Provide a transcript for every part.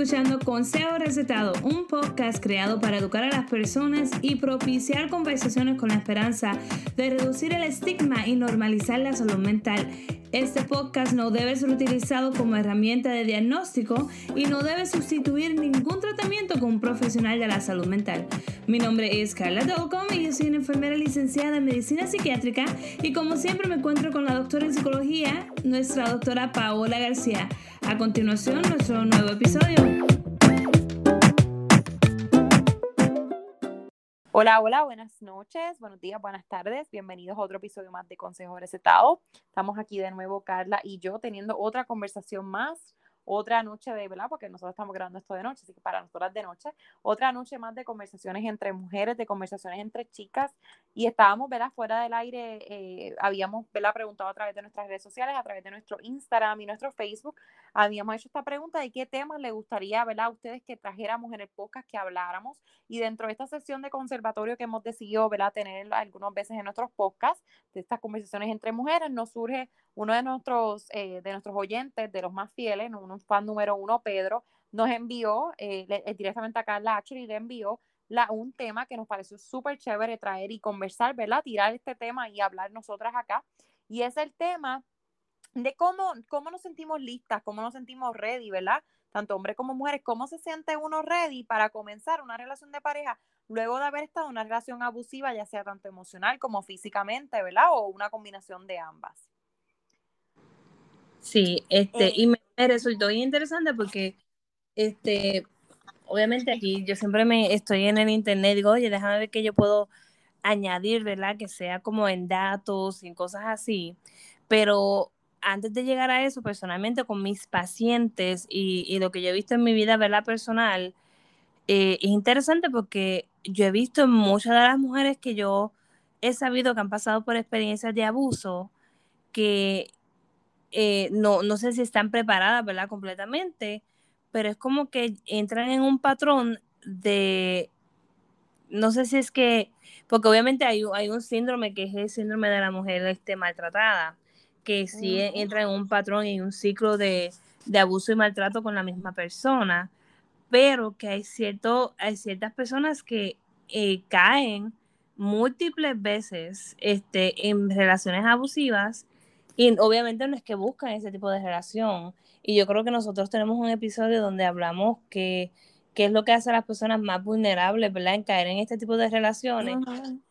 escuchando Consejo Recetado, un podcast creado para educar a las personas y propiciar conversaciones con la esperanza de reducir el estigma y normalizar la salud mental. Este podcast no debe ser utilizado como herramienta de diagnóstico y no debe sustituir ningún tratamiento con un profesional de la salud mental. Mi nombre es Carla Dolcom y yo soy una enfermera licenciada en medicina psiquiátrica y como siempre me encuentro con la doctora en psicología, nuestra doctora Paola García. A continuación, nuestro nuevo episodio. Hola, hola, buenas noches, buenos días, buenas tardes. Bienvenidos a otro episodio más de Consejo Recetado. Estamos aquí de nuevo, Carla y yo, teniendo otra conversación más otra noche de, ¿verdad? Porque nosotros estamos grabando esto de noche, así que para nosotras de noche, otra noche más de conversaciones entre mujeres, de conversaciones entre chicas, y estábamos, ¿verdad? Fuera del aire, eh, habíamos, ¿verdad? Preguntado a través de nuestras redes sociales, a través de nuestro Instagram y nuestro Facebook, habíamos hecho esta pregunta de qué temas le gustaría, ¿verdad? A ustedes que trajéramos en el podcast, que habláramos, y dentro de esta sesión de conservatorio que hemos decidido, ¿verdad? Tener algunas veces en nuestros podcasts, de estas conversaciones entre mujeres, nos surge uno de nuestros, eh, de nuestros oyentes, de los más fieles, un fan número uno, Pedro, nos envió eh, eh, directamente a Carla y le envió la, un tema que nos pareció súper chévere traer y conversar, ¿verdad? Tirar este tema y hablar nosotras acá. Y es el tema de cómo, cómo nos sentimos listas, cómo nos sentimos ready, ¿verdad? Tanto hombres como mujeres, cómo se siente uno ready para comenzar una relación de pareja luego de haber estado en una relación abusiva, ya sea tanto emocional como físicamente, ¿verdad? O una combinación de ambas. Sí, este, y me, resultó bien interesante porque, este, obviamente aquí yo siempre me estoy en el internet, digo, oye, déjame ver qué yo puedo añadir, ¿verdad? Que sea como en datos y cosas así. Pero antes de llegar a eso, personalmente con mis pacientes y, lo que yo he visto en mi vida, ¿verdad? Personal, eh, es interesante porque yo he visto muchas de las mujeres que yo he sabido que han pasado por experiencias de abuso, que eh, no, no sé si están preparadas, ¿verdad? Completamente, pero es como que entran en un patrón de, no sé si es que, porque obviamente hay, hay un síndrome que es el síndrome de la mujer este, maltratada, que sí entra en un patrón y un ciclo de, de abuso y maltrato con la misma persona, pero que hay, cierto, hay ciertas personas que eh, caen múltiples veces este, en relaciones abusivas y obviamente no es que buscan ese tipo de relación. Y yo creo que nosotros tenemos un episodio donde hablamos que qué es lo que hace a las personas más vulnerables, ¿verdad? En caer en este tipo de relaciones.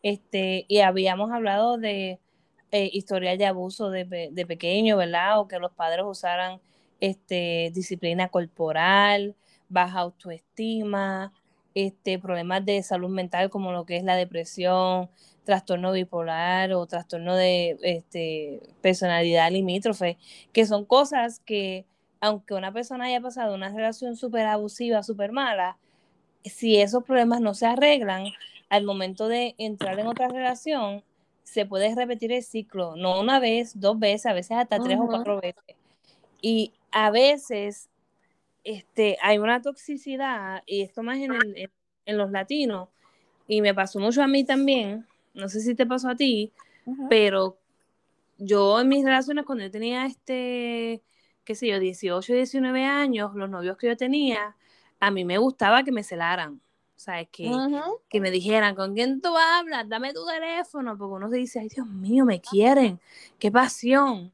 este, y habíamos hablado de eh, historial de abuso de, de, pequeño, ¿verdad? O que los padres usaran este, disciplina corporal, baja autoestima, este, problemas de salud mental como lo que es la depresión, trastorno bipolar o trastorno de este, personalidad limítrofe, que son cosas que, aunque una persona haya pasado una relación súper abusiva, súper mala, si esos problemas no se arreglan, al momento de entrar en otra relación, se puede repetir el ciclo, no una vez, dos veces, a veces hasta tres o cuatro veces. Y a veces este, hay una toxicidad, y esto más en, en los latinos, y me pasó mucho a mí también, no sé si te pasó a ti, pero yo en mis relaciones cuando yo tenía este, qué sé yo, 18, 19 años, los novios que yo tenía, a mí me gustaba que me celaran. O sea, que, que me dijeran, ¿con quién tú hablas? Dame tu teléfono, porque uno se dice, ay Dios mío, me quieren, qué pasión.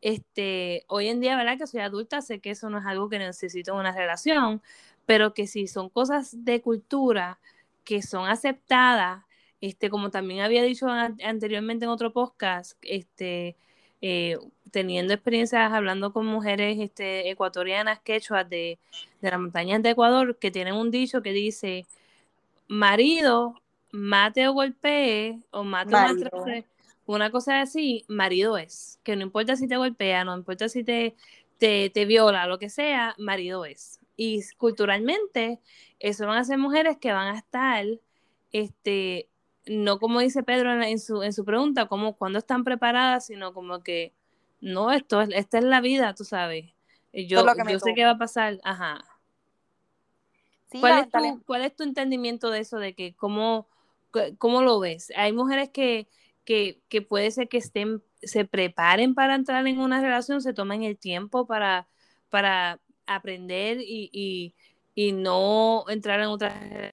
Este, hoy en día, ¿verdad? Que soy adulta, sé que eso no es algo que necesito en una relación, pero que si son cosas de cultura que son aceptadas este, como también había dicho anteriormente en otro podcast, este, eh, teniendo experiencias hablando con mujeres este, ecuatorianas quechuas de, de las montañas de Ecuador, que tienen un dicho que dice, marido, mate o golpee, o mate o maltrate, una cosa así, marido es, que no importa si te golpea, no importa si te, te, te viola, lo que sea, marido es. Y culturalmente, eso van a ser mujeres que van a estar este, no como dice Pedro en, su, en su pregunta, como cuando están preparadas, sino como que, no, esto es, esta es la vida, tú sabes. Yo, yo sé qué va a pasar, ajá. ¿Cuál, es tu, ¿Cuál, es tu, entendimiento de eso, de que cómo, cómo lo ves? Hay mujeres que, que, que, puede ser que estén, se preparen para entrar en una relación, se tomen el tiempo para, para aprender y, y no entrar en otra...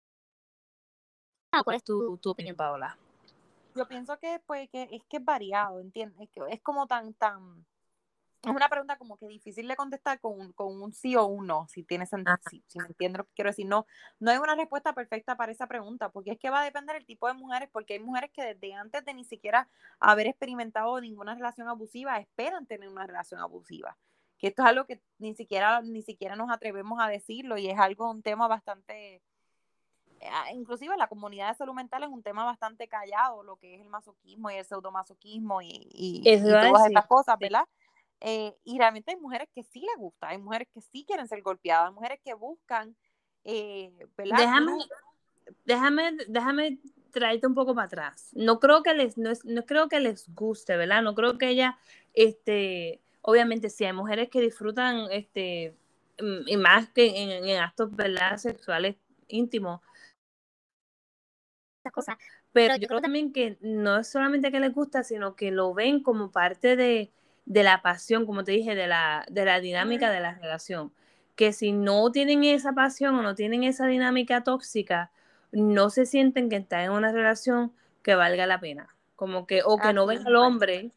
¿Cuál es tu, tu opinión, Paola? Yo pienso que, pues, que es que es variado, ¿entiendes? Es, que es como tan, tan, es una pregunta como que difícil de contestar con un, con un sí o un no, si tienes sentido, si, me entiendes lo que quiero decir. No, no hay una respuesta perfecta para esa pregunta, porque es que va a depender del tipo de mujeres, porque hay mujeres que desde antes de ni siquiera haber experimentado ninguna relación abusiva, esperan tener una relación abusiva. Que esto es algo que ni siquiera, ni siquiera nos atrevemos a decirlo y es algo, un tema bastante Ah, inclusive la comunidad de salud mental es un tema bastante callado, lo que es el masoquismo y el pseudomasoquismo y, y, y todas estas cosas, ¿verdad? Eh, y realmente hay mujeres que sí les gusta, hay mujeres que sí quieren ser golpeadas, hay mujeres que buscan, eh, ¿verdad? Déjame, déjame, déjame traerte un poco para atrás. No creo que les, no, no creo que les guste, ¿verdad? No creo que ella, este, obviamente sí hay mujeres que disfrutan, este, mm, y más que en, en actos, ¿verdad? Sexuales íntimos, cosas. Pero yo creo también que no es solamente que les gusta, sino que lo ven como parte de, de la pasión, como te dije, de la, de la dinámica de la relación. Que si no tienen esa pasión o no tienen esa dinámica tóxica, no se sienten que están en una relación que valga la pena. Como que, o que no ven al hombre,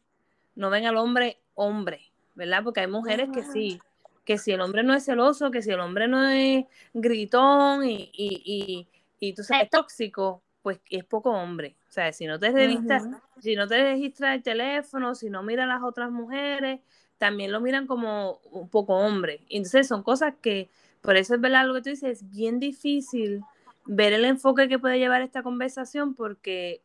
no ven al hombre hombre, ¿verdad? Porque hay mujeres que sí, que si el hombre no es celoso, que si el hombre no es gritón y, y, y, y tú sabes, tóxico, pues es poco hombre. O sea, si no te revistas, si no te registras el teléfono, si no miras a las otras mujeres, también lo miran como un poco hombre. Entonces son cosas que, por eso es verdad lo que tú dices, es bien difícil ver el enfoque que puede llevar esta conversación porque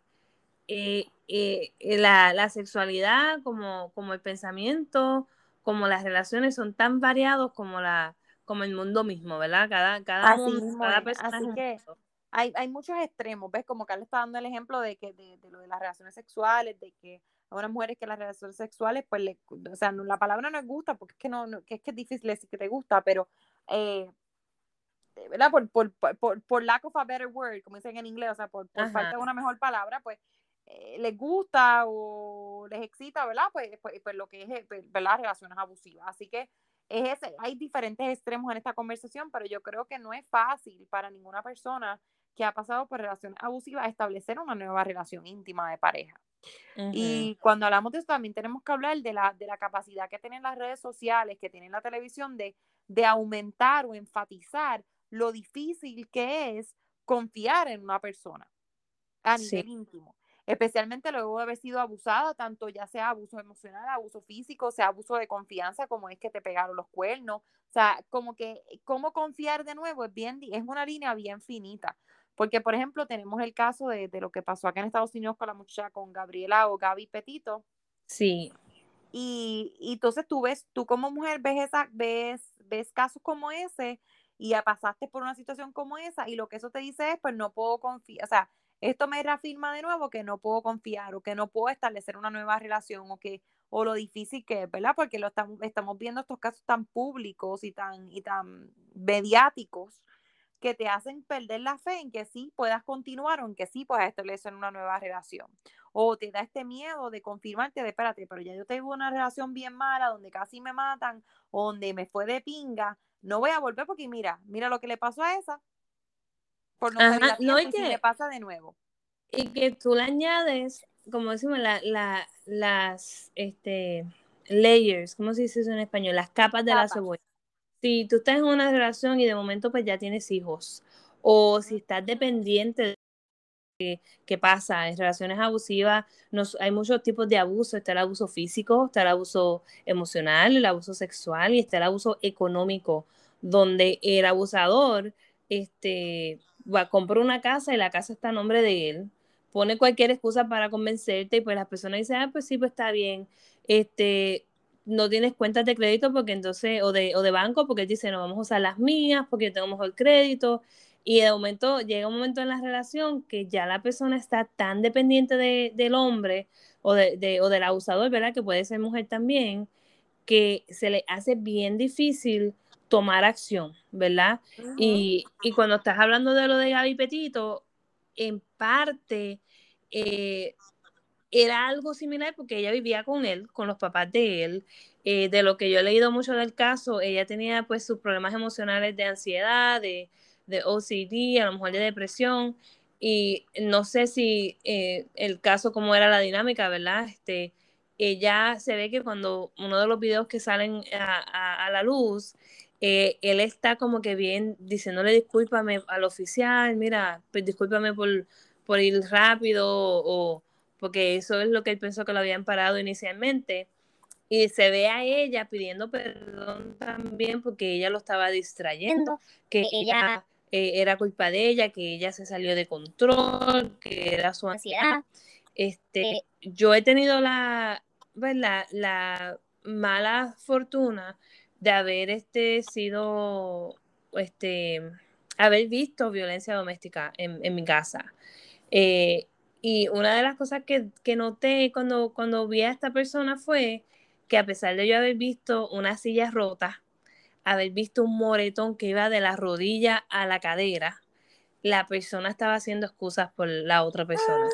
eh, eh, la, la, sexualidad, como, como el pensamiento, como las relaciones son tan variados como la como el mundo mismo, ¿verdad? Cada, cada, mundo, cada persona así que, hay, hay muchos extremos, ¿ves? Como Carla está dando el ejemplo de que de, lo de las relaciones sexuales, de que a unas mujeres que las relaciones sexuales, pues, le, o sea, la palabra no les gusta porque es que no, que es que es difícil decir que te gusta, pero, eh, ¿verdad? Por, por, por, por, lack of a better word, como dicen en inglés, o sea, por, por falta de una mejor palabra, pues, eh, les gusta o les excita, ¿verdad? Pues, pues, pues lo que es, eh, pues, ¿verdad? Relaciones abusivas. Así que es ese, hay diferentes extremos en esta conversación, pero yo creo que no es fácil para ninguna persona que ha pasado por relaciones abusivas a establecer una nueva relación íntima de pareja. Y cuando hablamos de esto, también tenemos que hablar de la, de la capacidad que tienen las redes sociales, que tienen la televisión, de, de aumentar o enfatizar lo difícil que es confiar en una persona a nivel íntimo especialmente luego de haber sido abusada, tanto ya sea abuso emocional, abuso físico, sea abuso de confianza, como es que te pegaron los cuernos, o sea, como que cómo confiar de nuevo es bien, es una línea bien finita, porque, por ejemplo, tenemos el caso de, lo que pasó acá en Estados Unidos con la muchacha, con Gabriela o Gaby Petito. Sí. Y, y entonces tú ves, tú como mujer ves, esa, ves, ves casos como ese y ya pasaste por una situación como esa y lo que eso te dice es, pues no puedo confiar, o sea, esto me reafirma de nuevo que no puedo confiar o que no puedo establecer una nueva relación o que o lo difícil que es, ¿verdad? Porque lo estamos, estamos viendo estos casos tan públicos y tan, y tan mediáticos que te hacen perder la fe en que sí puedas continuar o en que sí puedas establecer una nueva relación. O te da este miedo de confirmarte de, espérate, pero ya yo tengo una relación bien mala donde casi me matan, donde me fue de pinga, no voy a volver porque mira, mira lo que le pasó a esa. Por no Ajá, no y que, le pasa de nuevo. Y que tú le añades, como decimos, la, la, las este, layers, ¿cómo se dice eso en español? Las capas de la cebolla si tú estás en una relación y de momento pues ya tienes hijos, o si estás dependiente de qué pasa en relaciones abusivas, hay muchos tipos de abuso, está el abuso físico, está el abuso emocional, el abuso sexual y está el abuso económico, donde el abusador este, va, compra una casa y la casa está a nombre de él, pone cualquier excusa para convencerte y pues las personas dicen, ah, pues sí, pues está bien, este, no tienes cuentas de crédito porque entonces, o de, o de banco, porque dice, no, vamos a usar las mías porque yo tengo mejor crédito. Y de momento llega un momento en la relación que ya la persona está tan dependiente de, del hombre o, de, o del abusador, ¿verdad? Que puede ser mujer también, que se le hace bien difícil tomar acción, ¿verdad? y, y, cuando estás hablando de lo de Gaby Petito, en parte, eh, era algo similar porque ella vivía con él, con los papás de él. Eh, de lo que yo he leído mucho del caso, ella tenía pues sus problemas emocionales de ansiedad, de, de OCD, a lo mejor de depresión. Y no sé si eh, el caso, cómo era la dinámica, ¿verdad? Este, ella se ve que cuando uno de los videos que salen a, a, la luz, eh, él está como que bien diciéndole discúlpame al oficial, mira, pues discúlpame por, por ir rápido o porque eso es lo que él pensó que lo habían parado inicialmente. Y se ve a ella pidiendo perdón también porque ella lo estaba distrayendo, que ella eh, era culpa de ella, que ella se salió de control, que era su ansiedad. Este, yo he tenido la, pues, la, la mala fortuna de haber este, sido, este, haber visto violencia doméstica en, en mi casa. Eh, y una de las cosas que, que, noté cuando, cuando vi a esta persona fue que a pesar de yo haber visto una silla rota, haber visto un moretón que iba de la rodilla a la cadera, la persona estaba haciendo excusas por la otra persona.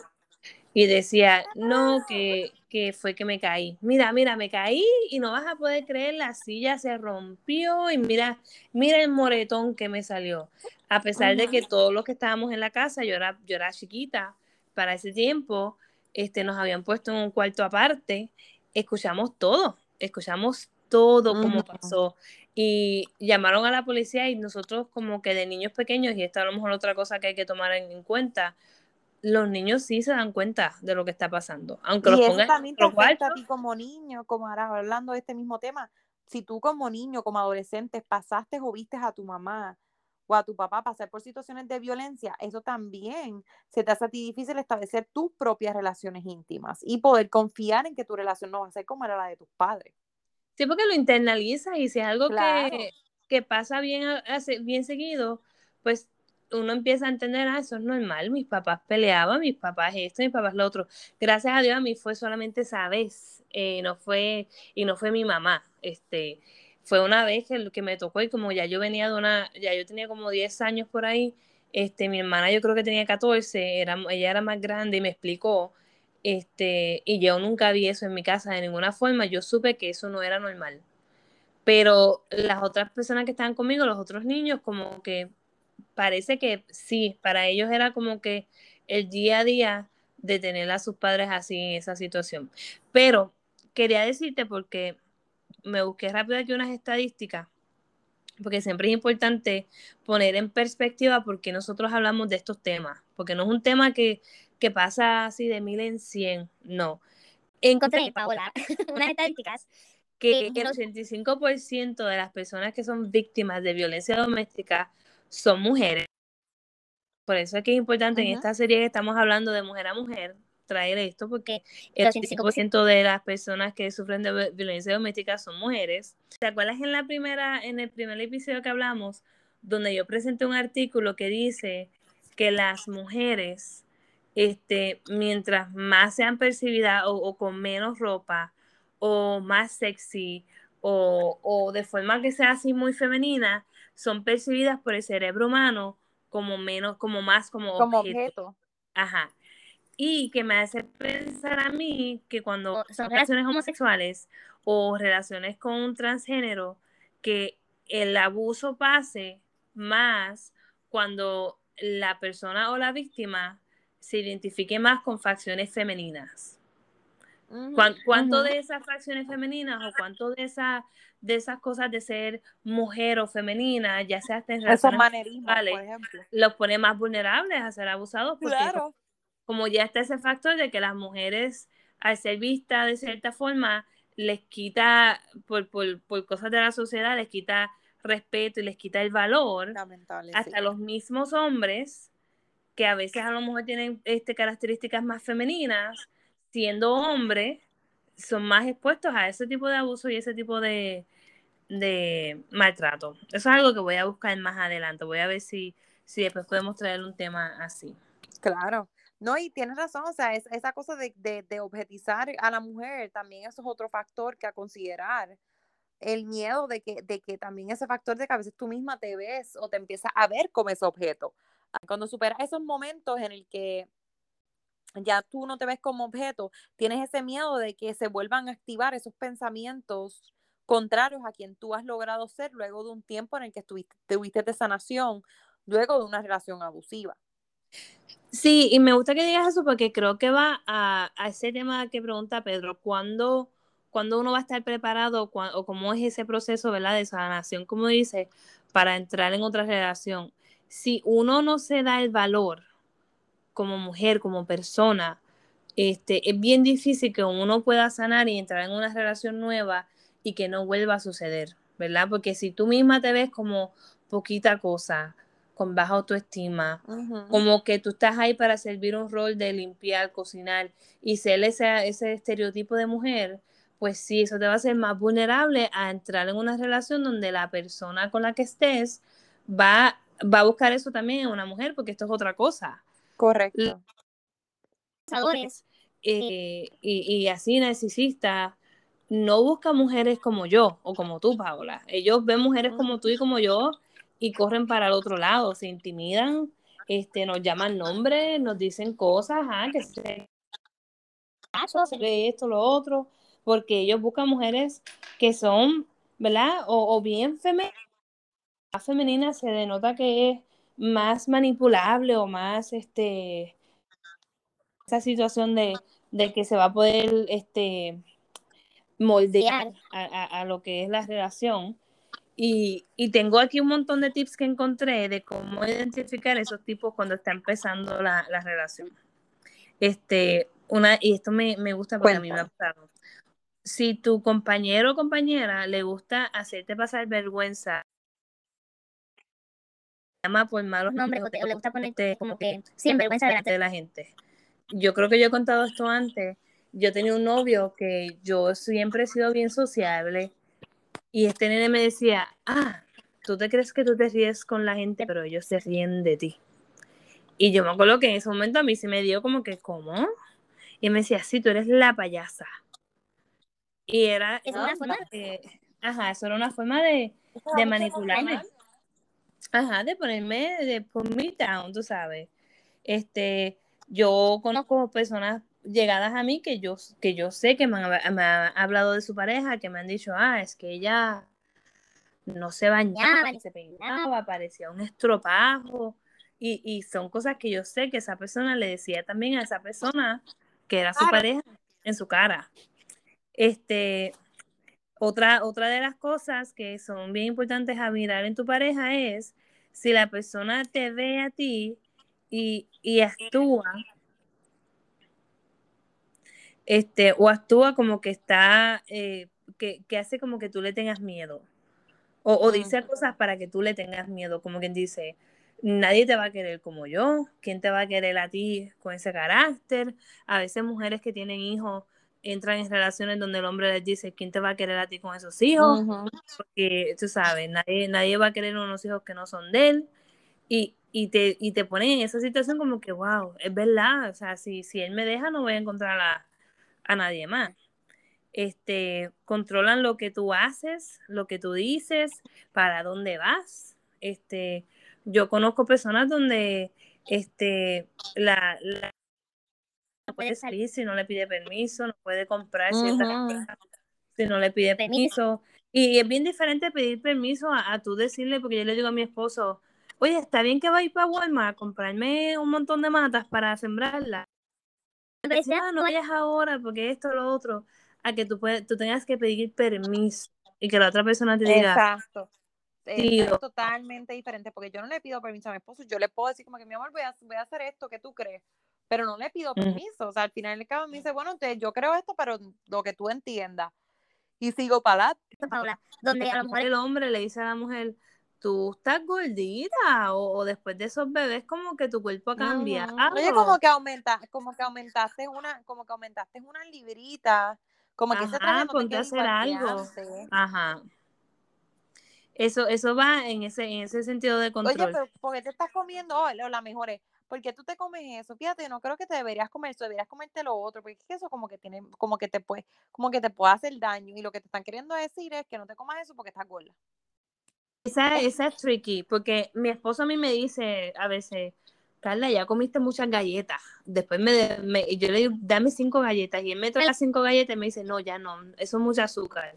Y decía, no, que, que fue que me caí. Mira, mira, me caí y no vas a poder creer, la silla se rompió y mira, mira el moretón que me salió. A pesar de que todos los que estábamos en la casa, yo era, yo era chiquita, para ese tiempo, este, nos habían puesto en un cuarto aparte, escuchamos todo, escuchamos todo como pasó. Y llamaron a la policía y nosotros como que de niños pequeños, y esta a lo mejor otra cosa que hay que tomar en cuenta, los niños sí se dan cuenta de lo que está pasando. Aunque y los eso también te afecta a ti como niño, como ahora hablando de este mismo tema. Si tú como niño, como adolescente, pasaste o viste a tu mamá o a tu papá pasar por situaciones de violencia, eso también se te hace a ti difícil establecer tus propias relaciones íntimas y poder confiar en que tu relación no va a ser como era la de tus padres. Sí, porque lo internaliza y si es algo que, que, pasa bien, bien seguido, pues uno empieza a entender, ah, eso es normal, mis papás peleaban, mis papás esto, mis papás lo otro. Gracias a Dios a mí fue solamente esa vez, eh, no fue, y no fue mi mamá, este, fue una vez que, que me tocó y como ya yo venía de una, ya yo tenía como 10 años por ahí, este, mi hermana yo creo que tenía 14, era, ella era más grande y me explicó, este, y yo nunca vi eso en mi casa de ninguna forma, yo supe que eso no era normal. Pero las otras personas que estaban conmigo, los otros niños, como que parece que sí, para ellos era como que el día a día de tener a sus padres así en esa situación. Pero quería decirte porque me busqué rápido aquí unas estadísticas, porque siempre es importante poner en perspectiva por qué nosotros hablamos de estos temas, porque no es un tema que, que pasa así de mil en cien, no. Encontré, Paola, unas estadísticas que el 85% de las personas que son víctimas de violencia doméstica son mujeres. Por eso es que es importante en esta serie que estamos hablando de mujer a mujer, traer esto porque el 85% de las personas que sufren de violencia doméstica son mujeres. ¿Te acuerdas en la primera, en el primer episodio que hablamos, donde yo presenté un artículo que dice que las mujeres, este, mientras más sean percibidas o, con menos ropa o más sexy o, o de forma que sea así muy femenina, son percibidas por el cerebro humano como menos, como más como, como objeto. Ajá y que me hace pensar a mí que cuando son relaciones homosexuales o relaciones con un transgénero, que el abuso pase más cuando la persona o la víctima se identifique más con facciones femeninas. ¿Cuánto de esas facciones femeninas o cuánto de, esa, de esas cosas de ser mujer o femenina, ya sea en relaciones los pone más vulnerables a ser abusados? Porque claro como ya está ese factor de que las mujeres, al ser vistas de cierta forma, les quita, por, cosas de la sociedad, les quita respeto y les quita el valor. Hasta los mismos hombres, que a veces a lo mejor tienen este, características más femeninas, siendo hombres, son más expuestos a ese tipo de abuso y ese tipo de, de maltrato. Eso es algo que voy a buscar más adelante. Voy a ver si, si después podemos traer un tema así. Claro. No, y tienes razón, o sea, es, esa cosa de, de, objetizar a la mujer también eso es otro factor que a considerar. El miedo de que, de que también ese factor de que a veces tú misma te ves o te empiezas a ver como ese objeto. Cuando superas esos momentos en el que ya tú no te ves como objeto, tienes ese miedo de que se vuelvan a activar esos pensamientos contrarios a quien tú has logrado ser luego de un tiempo en el que estuviste, tuviste de sanación, luego de una relación abusiva. Sí, y me gusta que digas eso porque creo que va a, ese tema que pregunta Pedro, ¿cuándo, uno va a estar preparado o cómo es ese proceso ¿verdad? de sanación, como dice, para entrar en otra relación? Si uno no se da el valor como mujer, como persona, este, es bien difícil que uno pueda sanar y entrar en una relación nueva y que no vuelva a suceder, ¿verdad? Porque si tú misma te ves como poquita cosa, con baja autoestima, como que tú estás ahí para servir un rol de limpiar, cocinar y ser ese, ese estereotipo de mujer, pues sí, eso te va a hacer más vulnerable a entrar en una relación donde la persona con la que estés va, va a buscar eso también en una mujer, porque esto es otra cosa. Correcto. Eh, y, y, así narcisista no busca mujeres como yo o como tú, Paola. Ellos ven mujeres como tú y como yo y corren para el otro lado, se intimidan, este, nos llaman nombres, nos dicen cosas, ah, que se esto, lo otro, porque ellos buscan mujeres que son, ¿verdad? O, bien femeninas. La femenina se denota que es más manipulable o más, este, esa situación de, de que se va a poder, este, moldear a, a lo que es la relación y, tengo aquí un montón de tips que encontré de cómo identificar esos tipos cuando está empezando la, relación. Este, una, y esto me, gusta porque a mí me ha pasado. Si tu compañero o compañera le gusta hacerte pasar vergüenza, llama por malos nombres o, le gusta ponerte como que sin vergüenza delante de la gente. Yo creo que yo he contado esto antes. Yo tenía un novio que yo siempre he sido bien sociable y este nene me decía, ah, tú te crees que tú te ríes con la gente, pero ellos se ríen de ti. Y yo me acuerdo que en ese momento a mí se me dio como que, ¿cómo? Y me decía, sí, tú eres la payasa. Y era... ¿Es una forma? De, ajá, eso era una forma de, de manipularme. Ajá, de ponerme, de put me down, tú sabes. Este, yo conozco personas llegadas a mí que yo, que yo sé que me han, hablado de su pareja, que me han dicho, ah, es que ella no se bañaba, ni se peinaba, parecía un estropajo. Y, y, son cosas que yo sé que esa persona le decía también a esa persona que era su pareja en su cara. Este, otra, otra de las cosas que son bien importantes a mirar en tu pareja es si la persona te ve a ti y, y actúa este, o actúa como que está, eh, que, hace como que tú le tengas miedo. O, dice cosas para que tú le tengas miedo, como quien dice, nadie te va a querer como yo, ¿quién te va a querer a ti con ese carácter? A veces mujeres que tienen hijos entran en relaciones donde el hombre les dice, ¿quién te va a querer a ti con esos hijos? Porque tú sabes, nadie, nadie va a querer unos hijos que no son de él. Y, y te, y te ponen en esa situación como que, wow, es verdad, o sea, si, si él me deja no voy a encontrar a, a nadie más. Este, controlan lo que tú haces, lo que tú dices, para dónde vas. Este, yo conozco personas donde este, la, no puede salir si no le pide permiso, no puede comprar si no le pide permiso. Y es bien diferente pedir permiso a, tú decirle, porque yo le digo a mi esposo, oye, está bien que vaya a ir para Walmart a comprarme un montón de matas para sembrarla no vayas ahora porque esto o lo otro, a que tú, puedes, tú tengas que pedir permiso y que la otra persona te diga. Exacto. Es totalmente diferente porque yo no le pido permiso a mi esposo, yo le puedo decir como que mi amor voy a, voy a hacer esto, que tú crees? Pero no le pido permiso, o sea, al final del cabo me dice, bueno, te, yo creo esto, pero lo que tú entiendas. Y sigo para adelante. Donde a lo mejor el hombre le dice a la mujer, tú estás gordita o, después de esos bebés como que tu cuerpo ha cambiado. Oye, como que aumenta, como que aumentaste una, como que aumentaste una librita, como que Ajá, ponte a hacer algo. Ajá. Eso, eso va en ese, en ese sentido de control. Oye, pero ¿por qué te estás comiendo? Oh, la mejor es, porque tú te comes eso? Fíjate, no creo que te deberías comer eso, deberías comerte lo otro, porque es que eso como que tiene, como que te puede, como que te puede hacer daño. Y lo que te están queriendo decir es que no te comas eso porque estás gorda. Esa, esa es tricky, porque mi esposo a mí me dice a veces, Carla, ya comiste muchas galletas. Después me, me, yo le digo, dame cinco galletas. Y él me trae las cinco galletas y me dice, no, ya no, eso es mucho azúcar.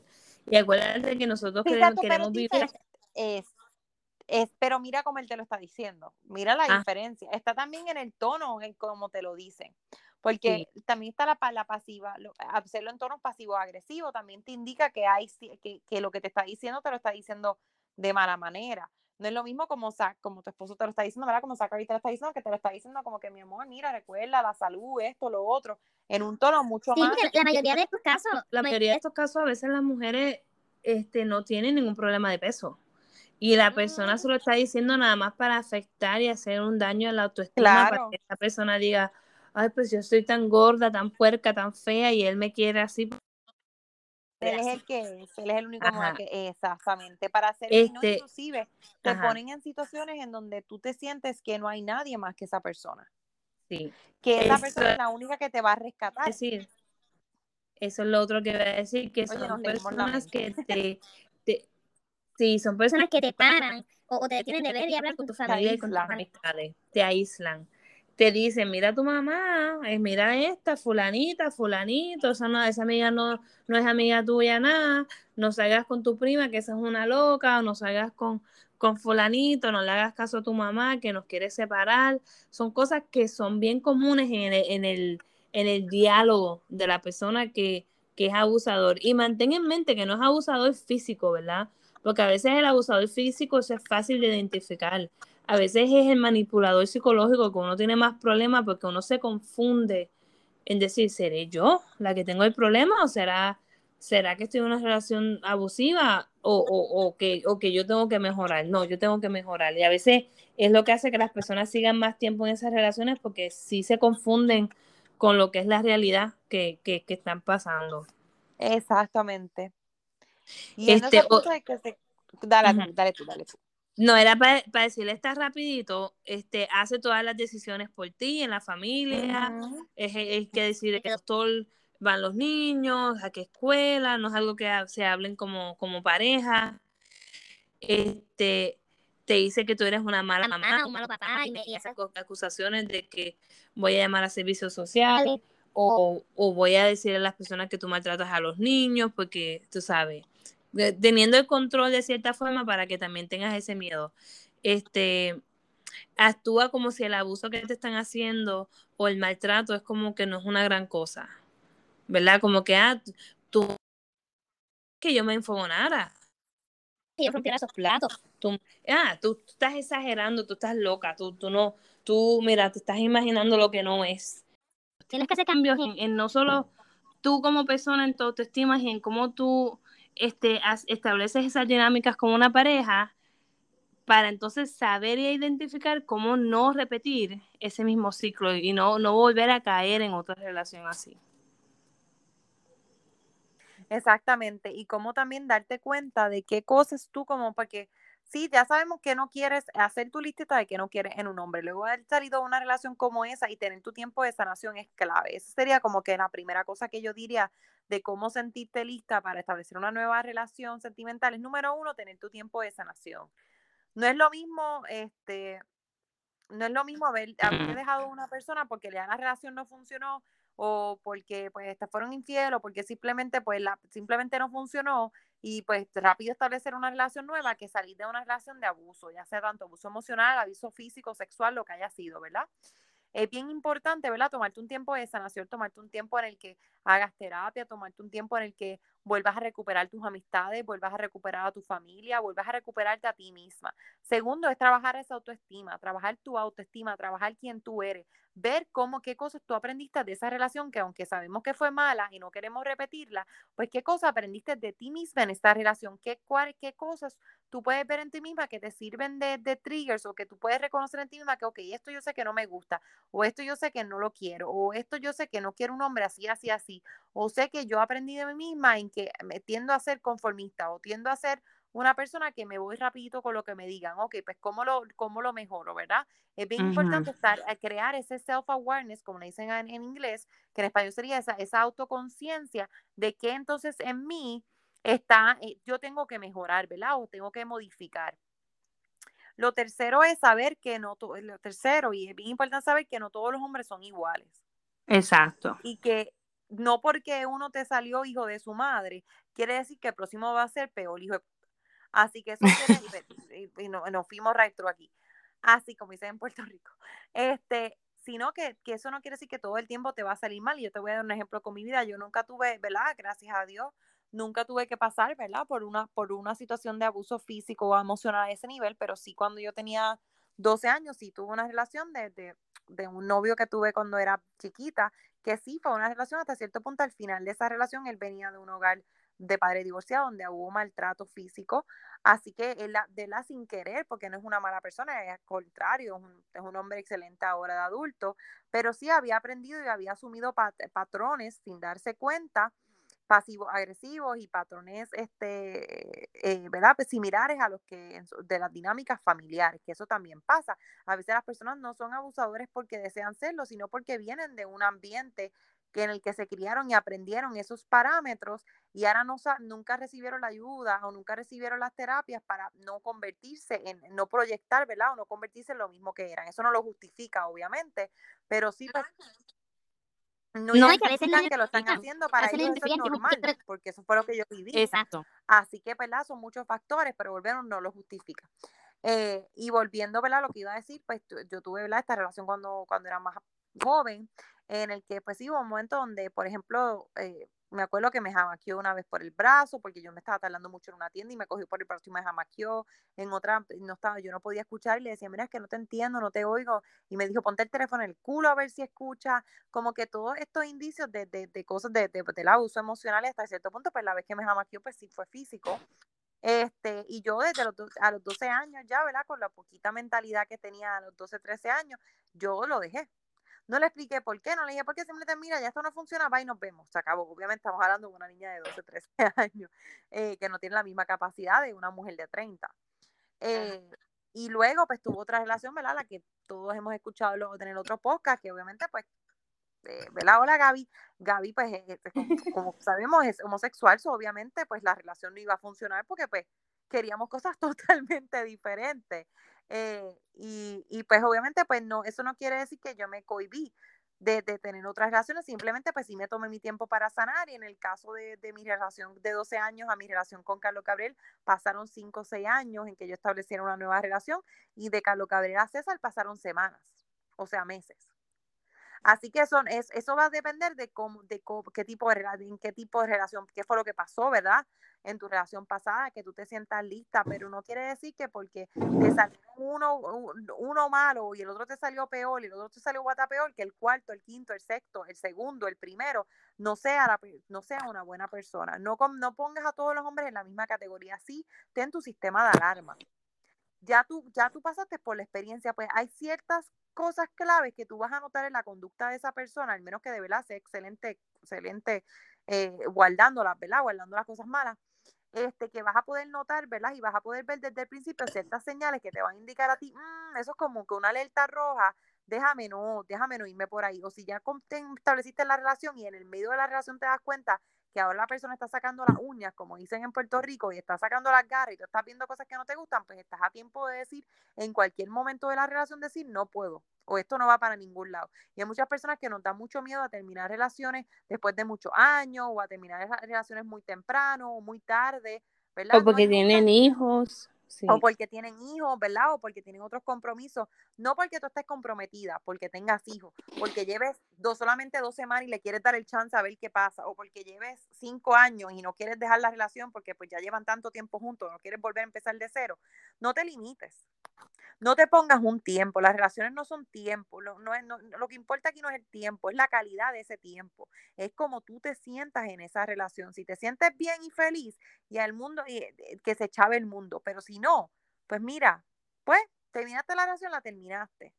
Y acuérdate que nosotros queremos, queremos vivir. Es, es, pero mira cómo él te lo está diciendo. Mira la ah. diferencia. Está también en el tono, en cómo te lo dicen. Porque también está la, la pasiva, hacerlo en tono pasivo-agresivo también te indica que, hay, que, que lo que te está diciendo te lo está diciendo de mala manera. No es lo mismo como, como tu esposo te lo está diciendo, ¿verdad? Como Zachary te lo está diciendo, que te lo está diciendo como que mi amor, mira, recuerda la salud, esto, lo otro, en un tono mucho más. La mayoría de estos casos, la mayoría de estos casos a veces las mujeres este, no tienen ningún problema de peso. Y la persona se lo está diciendo nada más para afectar y hacer un daño a la autoestima, para que esa persona diga, ay, pues yo estoy tan gorda, tan puerca, tan fea, y él me quiere así él es el que es, él es el único que exactamente para hacer este, inclusive te ponen en situaciones en donde tú te sientes que no hay nadie más que esa persona. Sí. Que esa persona es la única que te va a rescatar. Es decir, eso es lo otro que voy a decir, que son personas que te, te, sí, son personas que te paran o, te tienen de ver y hablar con tu familia y con tus amistades, te aíslan te dicen, mira tu mamá, es mira esta, fulanita, fulanito, esa, no, esa amiga no, no es amiga tuya nada, no salgas con tu prima, que esa es una loca, o no salgas con, con fulanito, no le hagas caso a tu mamá, que nos quiere separar. Son cosas que son bien comunes en el, en el, en el diálogo de la persona que, que es abusador. Y mantén en mente que no es abusador físico, ¿verdad? Porque a veces el abusador físico es fácil de identificar a veces es el manipulador psicológico que uno tiene más problemas porque uno se confunde en decir, ¿seré yo la que tengo el problema o será, será que estoy en una relación abusiva o, o, que, o que yo tengo que mejorar? No, yo tengo que mejorar. Y a veces es lo que hace que las personas sigan más tiempo en esas relaciones porque sí se confunden con lo que es la realidad que, que, están pasando. Exactamente. Y este, en que se... Dale, dale tú, dale tú. No, era para, decirle, está rapidito, este, hace todas las decisiones por ti, en la familia, es, es, que decide qué doctor van los niños, a qué escuela, no es algo que se hablen como, como pareja. Este, te dice que tú eres una mala mamá, un malo papá, y, me, esas acusaciones de que voy a llamar a servicios sociales, o, o voy a decirle a las personas que tú maltratas a los niños, porque tú sabes teniendo el control de cierta forma para que también tengas ese miedo. Este, actúa como si el abuso que te están haciendo o el maltrato es como que no es una gran cosa, ¿verdad? Como que, ah, tú, que yo me enfogonara. Que yo rompiera esos platos. Tú, ah, tú, estás exagerando, tú estás loca, tú, tú no, tú, mira, te estás imaginando lo que no es. Tienes que hacer cambios en, en no solo tú como persona en tu autoestima y en cómo tú este, estableces esas dinámicas con una pareja para entonces saber y identificar cómo no repetir ese mismo ciclo y no, no volver a caer en otra relación así. Exactamente, y cómo también darte cuenta de qué cosas tú como, porque sí, ya sabemos que no quieres hacer tu lista de que no quieres en un hombre. Luego de haber salido de una relación como esa y tener tu tiempo de sanación es clave. Esa sería como que la primera cosa que yo diría de cómo sentirte lista para establecer una nueva relación sentimental. Es número uno, tener tu tiempo de sanación. No es lo mismo, este, no es lo mismo haber, haber dejado a una persona porque ya la relación no funcionó o porque pues te fueron infiel o porque simplemente pues la, simplemente no funcionó y pues rápido establecer una relación nueva que salir de una relación de abuso, ya sea tanto abuso emocional, abuso físico, sexual, lo que haya sido, ¿verdad? es bien importante, ¿verdad? Tomarte un tiempo de sanación, tomarte un tiempo en el que hagas terapia, tomarte un tiempo en el que vuelvas a recuperar tus amistades, vuelvas a recuperar a tu familia, vuelvas a recuperarte a ti misma. Segundo es trabajar esa autoestima, trabajar tu autoestima, trabajar quién tú eres, ver cómo, qué cosas tú aprendiste de esa relación que aunque sabemos que fue mala y no queremos repetirla, pues qué cosas aprendiste de ti misma en esta relación, qué, qué cosas tú puedes ver en ti misma que te sirven de, de, triggers o que tú puedes reconocer en ti misma que, ok, esto yo sé que no me gusta, o esto yo sé que no lo quiero, o esto yo sé que no quiero un hombre así, así, así, o sé que yo aprendí de mí misma en que me tiendo a ser conformista o tiendo a ser una persona que me voy rapidito con lo que me digan, ok, pues cómo lo, cómo lo mejoro, ¿verdad? Es bien importante estar, a crear ese self-awareness, como le dicen en, inglés, que en español sería esa, esa autoconciencia de que entonces en mí está, eh, yo tengo que mejorar, ¿verdad? O tengo que modificar. Lo tercero es saber que no, lo tercero, y es bien importante saber que no todos los hombres son iguales. Exacto. Y que no porque uno te salió hijo de su madre, quiere decir que el próximo va a ser peor hijo de... Así que eso quiere, y, nos fuimos retro aquí. Así como dicen en Puerto Rico. Este, sino que, que, eso no quiere decir que todo el tiempo te va a salir mal. Y yo te voy a dar un ejemplo con mi vida. Yo nunca tuve, ¿verdad? Gracias a Dios, nunca tuve que pasar, ¿verdad? Por una, por una situación de abuso físico o emocional a ese nivel, pero sí cuando yo tenía 12 años, sí tuve una relación de, de, de un novio que tuve cuando era chiquita, que sí fue una relación hasta cierto punto. Al final de esa relación, él venía de un hogar de padre divorciado donde hubo maltrato físico, así que él de la sin querer, porque no es una mala persona, es al contrario, es un, hombre excelente ahora de adulto, pero sí había aprendido y había asumido patrones sin darse cuenta pasivos agresivos y patrones este eh, ¿verdad? Pues similares a los que de las dinámicas familiares, que eso también pasa. A veces las personas no son abusadores porque desean serlo, sino porque vienen de un ambiente que en el que se criaron y aprendieron esos parámetros y ahora no, nunca recibieron la ayuda o nunca recibieron las terapias para no convertirse en, no proyectar, ¿verdad? O no convertirse en lo mismo que eran. Eso no lo justifica, obviamente, pero sí pues, no, no que a veces que lo están haciendo para ellos eso es normal, porque eso fue lo que yo viví. Exacto. Así que, ¿verdad? Son muchos factores, pero volvieron, no lo justifica. Eh, y volviendo, ¿verdad? Lo que iba a decir, pues yo tuve, ¿verdad? Esta relación cuando, cuando era más joven, en el que pues sí hubo un momento donde, por ejemplo, eh, me acuerdo que me jamaqueó una vez por el brazo, porque yo me estaba tardando mucho en una tienda y me cogió por el brazo y me jamaqueó, en otra no estaba, yo no podía escuchar y le decía, mira, es que no te entiendo, no te oigo, y me dijo, ponte el teléfono en el culo a ver si escucha, como que todos estos indicios de, de, de cosas de, de, del abuso emocional hasta cierto punto, pues la vez que me jamaqueó, pues sí fue físico, este, y yo desde los, a los 12 años ya, ¿verdad? Con la poquita mentalidad que tenía a los 12, 13 años, yo lo dejé. No le expliqué por qué, no le dije por qué simplemente mira, ya esto no funciona, va y nos vemos. Se acabó. Obviamente estamos hablando de una niña de 12, 13 años eh, que no tiene la misma capacidad de una mujer de 30. Eh, y luego pues tuvo otra relación, ¿verdad? La que todos hemos escuchado luego tener otro podcast, que obviamente pues eh, ¿verdad? Hola Gaby. Gaby, pues, como, sabemos, es homosexual, obviamente, pues la relación no iba a funcionar porque, pues, queríamos cosas totalmente diferentes. Eh, y, y, pues obviamente, pues no, eso no quiere decir que yo me cohibí de, de, tener otras relaciones, simplemente pues sí me tomé mi tiempo para sanar y en el caso de, de, mi relación de 12 años a mi relación con Carlos Gabriel pasaron 5 o 6 años en que yo estableciera una nueva relación y de Carlos Gabriel a César pasaron semanas, o sea, meses. Así que son, es, eso va a depender de cómo, de qué tipo de en qué tipo de relación, qué fue lo que pasó, ¿verdad? En tu relación pasada, que tú te sientas lista, pero no quiere decir que porque te salió uno, uno malo y el otro te salió peor y el otro te salió guata peor, que el cuarto, el quinto, el sexto, el segundo, el primero, no sea, no sea una buena persona. No, no pongas a todos los hombres en la misma categoría. Sí, ten tu sistema de alarma ya tú, ya tú pasaste por la experiencia, pues hay ciertas cosas claves que tú vas a notar en la conducta de esa persona, al menos que de verdad sea excelente, excelente eh, guardándolas, ¿verdad? Guardando las cosas malas, este, que vas a poder notar, ¿verdad? Y vas a poder ver desde el principio ciertas señales que te van a indicar a ti, mm, eso es como que una alerta roja, déjame no, déjame no irme por ahí. O si ya estableciste la relación y en el medio de la relación te das cuenta que ahora la persona está sacando las uñas, como dicen en Puerto Rico, y está sacando las garras y tú estás viendo cosas que no te gustan, pues estás a tiempo de decir en cualquier momento de la relación, decir no puedo o esto no va para ningún lado. Y hay muchas personas que nos dan mucho miedo a terminar relaciones después de muchos años o a terminar relaciones muy temprano o muy tarde, ¿verdad? O porque tienen hijos. O porque tienen hijos, ¿verdad? O porque tienen otros compromisos. No porque tú estés comprometida, porque tengas hijos, porque lleves dos, solamente dos semanas y le quieres dar el chance a ver qué pasa, o porque lleves cinco años y no quieres dejar la relación porque pues ya llevan tanto tiempo juntos, no quieres volver a empezar de cero. No te limites. No te pongas un tiempo, las relaciones no son tiempo, lo, no es, lo que importa aquí no es el tiempo, es la calidad de ese tiempo, es como tú te sientas en esa relación, si te sientes bien y feliz y al mundo, y, eh, que se chave el mundo, pero si no, pues mira, pues terminaste la relación, la terminaste.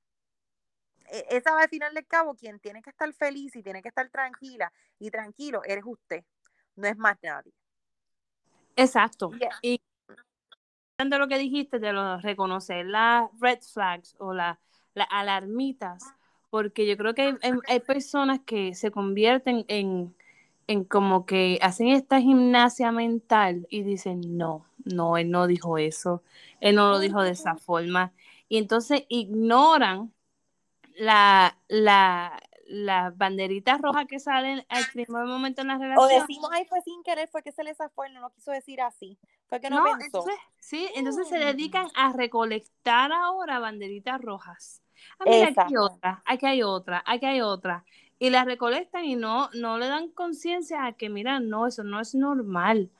E, esa va al final del cabo, quien tiene que estar feliz y tiene que estar tranquila y tranquilo, eres usted, no es más nadie. Exacto. Y de lo que dijiste, de lo, reconocer las red flags o las alarmitas, porque yo creo que hay, hay, personas que se convierten en, en como que hacen esta gimnasia mental y dicen, no, no, él no dijo eso, él no lo dijo de esa forma. Y entonces ignoran la, la, las banderitas rojas que salen al primer momento en la O relación. decimos, ay, fue sin querer, fue que se les zafó, no lo quiso decir así. No, No, pensó. entonces, sí, entonces se Mm. dedican a recolectar ahora banderitas rojas. Ah, mira, aquí hay otra, aquí hay otra, aquí hay otra. Y las recolectan y no, no le dan conciencia a que, mira, no, eso no es normal.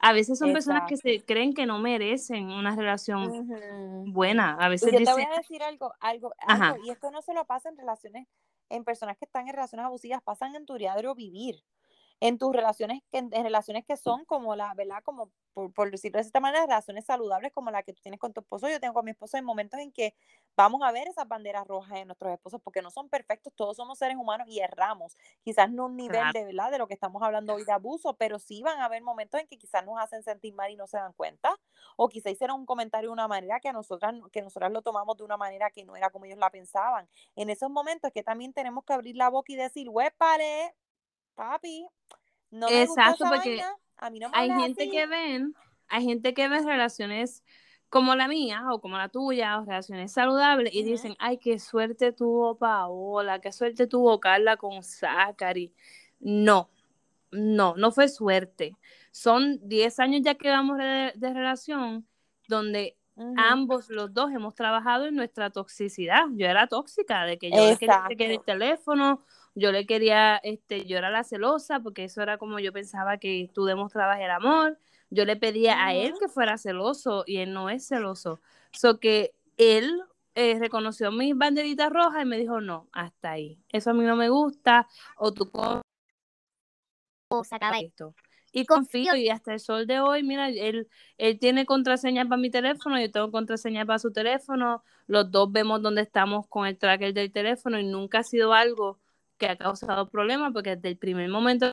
A veces son personas que se creen que no merecen una relación buena. A Y veces yo te voy a decir algo, algo, algo, y esto no solo pasa en relaciones, en personas que están en relaciones abusivas, pasan en tu diario vivir, en tus relaciones, que, en relaciones que son como la, ¿verdad? Como, por, por decirlo de esta manera, relaciones saludables como la que tú tienes con tu esposo, yo tengo con mi esposo en momentos en que vamos a ver esas banderas rojas en nuestros esposos, porque no son perfectos, todos somos seres humanos y erramos, quizás no un nivel de, ¿verdad? De lo que estamos hablando hoy de abuso, pero sí van a haber momentos en que quizás nos hacen sentir mal y no se dan cuenta, o quizá hicieron un comentario de una manera que a nosotras, que nosotras lo tomamos de una manera que no era como ellos la pensaban. En esos momentos que también tenemos que abrir la boca y decir, huépale, papi, no me gusta Exacto, esa porque vaina, a mí no me hay gente así. que ven, hay gente que ve relaciones como la mía o como la tuya, o relaciones saludables, y dicen, ay, qué suerte tuvo Paola, qué suerte tuvo Carla con Zachary. No, no, no fue suerte. Son 10 años ya que vamos de, de relación donde ambos los dos hemos trabajado en nuestra toxicidad. Yo era tóxica, de que yo le quería chequear el Exacto. teléfono, yo le quería, este, yo era la celosa, porque eso era como yo pensaba que tú demostrabas el amor. Yo le pedía a él que fuera celoso y él no es celoso. So que él eh, reconoció mis banderitas rojas y me dijo, no, hasta ahí. Eso a mí no me gusta, o tú O se acaba esto. Y confío, y hasta el sol de hoy, mira, él, él tiene contraseña para mi teléfono, yo tengo contraseña para su teléfono, los dos vemos dónde estamos con el tracker del teléfono y nunca ha sido algo que ha causado problemas porque desde el primer momento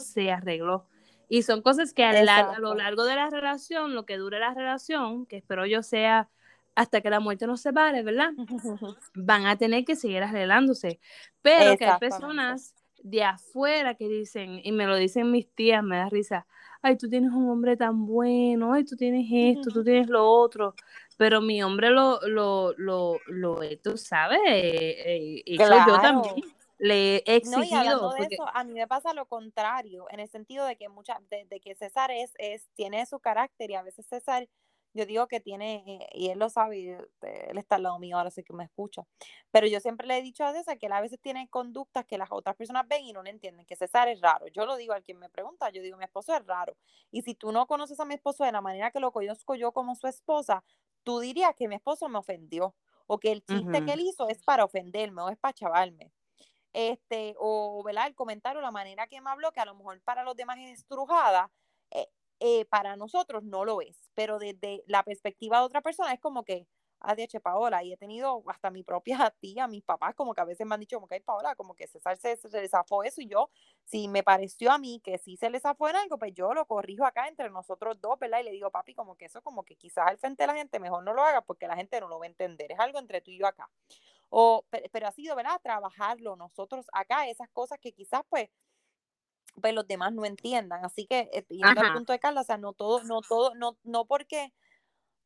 se arregló. Y son cosas que a, la- a lo largo de la relación, lo que dure la relación, que espero yo sea hasta que la muerte nos separe, ¿verdad? van a tener que seguir arreglándose. Pero que hay personas de afuera que dicen, y me lo dicen mis tías, me da risa, ay, tú tienes un hombre tan bueno, ay, tú tienes esto, tú tienes lo otro, pero mi hombre lo, lo, lo, lo tú sabes, eh, eh, hecho yo también, le he No, y exigido, hablando de porque eso, a mí me pasa lo contrario, en el sentido de que mucha, de, de que César es, es, tiene su carácter y a veces César, yo digo que tiene, eh, y él lo sabe, eh, él está al lado mío, ahora sí que me escucha, pero yo siempre le he dicho a César que él a veces tiene conductas que las otras personas ven y no le entienden, que César es raro. Yo lo digo al quien me pregunta, yo digo, mi esposo es raro. Y si tú no conoces a mi esposo de la manera que lo conozco yo como su esposa, tú dirías que mi esposo me ofendió, o que el chiste que él hizo es para ofenderme o es para chavarme este, o ¿verdad? el comentario, la manera que me habló, que a lo mejor para los demás es estrujada, eh, eh, para nosotros no lo es, pero desde la perspectiva de otra persona es como que, hecho, Paola, y he tenido hasta mi propia tía, mis papás, como que a veces me han dicho, como que, ay, Paola, como que César se, se eso, y yo, si me pareció a mí que sí se le zafó en algo, pues yo lo corrijo acá entre nosotros dos, ¿verdad? Y le digo, papi, como que eso, como que quizás al frente de la gente mejor no lo haga porque la gente no lo va a entender, es algo entre tú y yo acá. O, pero, ha sido, ¿verdad? Trabajarlo nosotros acá, esas cosas que quizás pues, pues los demás no entiendan. Así que, eh, yendo al punto de Carla, o sea, no todo, no todo, no, no porque,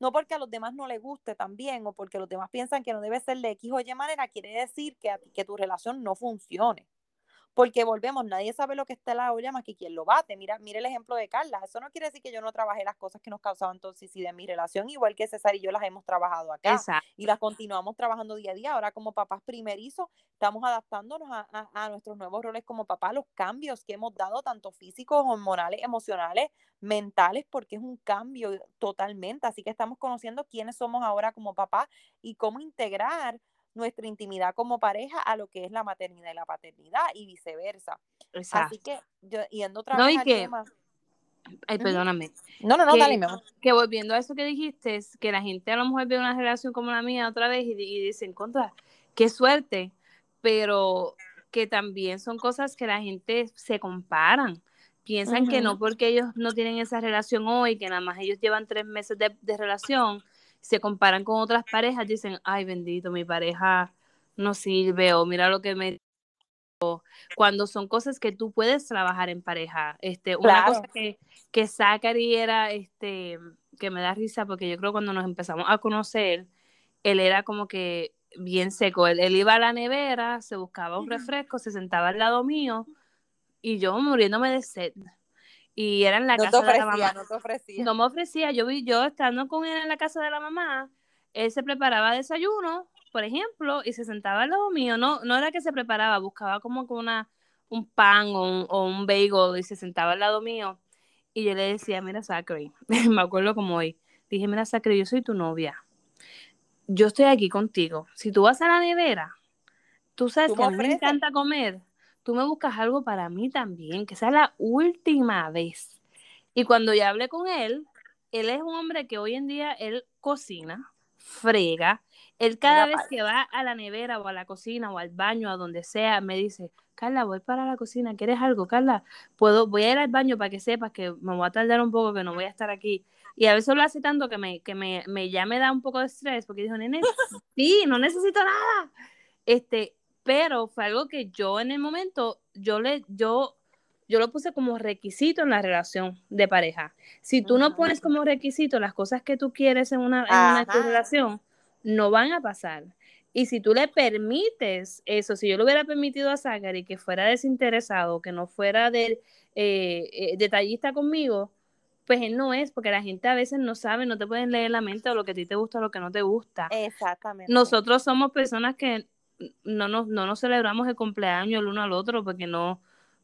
no porque a los demás no les guste también, o porque los demás piensan que no debe ser de X o Y manera, quiere decir que, a ti- que tu relación no funcione. Porque volvemos, nadie sabe lo que está en la olla más que quien lo bate. Mira, mira el ejemplo de Carla. Eso no quiere decir que yo no trabajé las cosas que nos causaban toxicidad en mi relación, igual que César y yo las hemos trabajado acá Exacto. y las continuamos trabajando día a día. Ahora como papás primerizos estamos adaptándonos a, a- a nuestros nuevos roles como papás, los cambios que hemos dado, tanto físicos, hormonales, emocionales, mentales, porque es un cambio totalmente. Así que estamos conociendo quiénes somos ahora como papás y cómo integrar nuestra intimidad como pareja a lo que es la maternidad y la paternidad y viceversa. Exacto. Así que yo yendo otra No, vez y al que- tema. Ay, perdóname. No, no, no, que- dale, mi amor. que volviendo a eso que dijiste, es que la gente a lo mejor ve una relación como la mía otra vez y, y dicen, contra, qué suerte, pero que también son cosas que la gente se comparan. Piensan que no porque ellos no tienen esa relación hoy, que nada más ellos llevan tres meses de, de relación, se comparan con otras parejas, dicen, ay bendito, mi pareja no sirve, o mira lo que me cuando son cosas que tú puedes trabajar en pareja. Este, una cosa que, que Zachary era, este, que me da risa, porque yo creo cuando nos empezamos a conocer, él era como que bien seco. Él, iba a la nevera, se buscaba un refresco, se sentaba al lado mío y yo muriéndome de sed. Y era en la casa de la mamá. No te ofrecía. No me ofrecía. Yo vi, yo estando con él en la casa de la mamá, él se preparaba desayuno, por ejemplo, y se sentaba al lado mío. No, no era que se preparaba, buscaba como una, un pan o un, o un bagel y se sentaba al lado mío. Y yo le decía, mira, Zachary, me acuerdo como hoy. Dije, mira, Zachary, yo soy tu novia. Yo estoy aquí contigo. Si tú vas a la nevera, tú sabes que a mí me encanta comer. Tú me buscas algo para mí también, que sea la última vez. Y cuando ya hablé con él, él es un hombre que hoy en día él cocina, frega, él cada vez que va a la nevera o a la cocina o al baño, a donde sea, me dice, Carla, voy para la cocina, ¿quieres algo? Carla, puedo, voy a ir al baño para que sepas que me voy a tardar un poco, que no voy a estar aquí. Y a veces lo hace tanto que me, que me, me ya me da un poco de estrés, porque dijo, nene, sí, no necesito nada. Este, pero fue algo que yo en el momento, yo le, yo, yo lo puse como requisito en la relación de pareja. Si tú no pones como requisito las cosas que tú quieres en una, en una relación, no van a pasar. Y si tú le permites eso, si yo le hubiera permitido a Zachary que fuera desinteresado, que no fuera de, eh, eh, detallista conmigo, pues él no es, porque la gente a veces no sabe, no te pueden leer la mente o lo que a ti te gusta o lo que no te gusta. Exactamente. Nosotros somos personas que no nos, no nos celebramos el cumpleaños el uno al otro, porque no,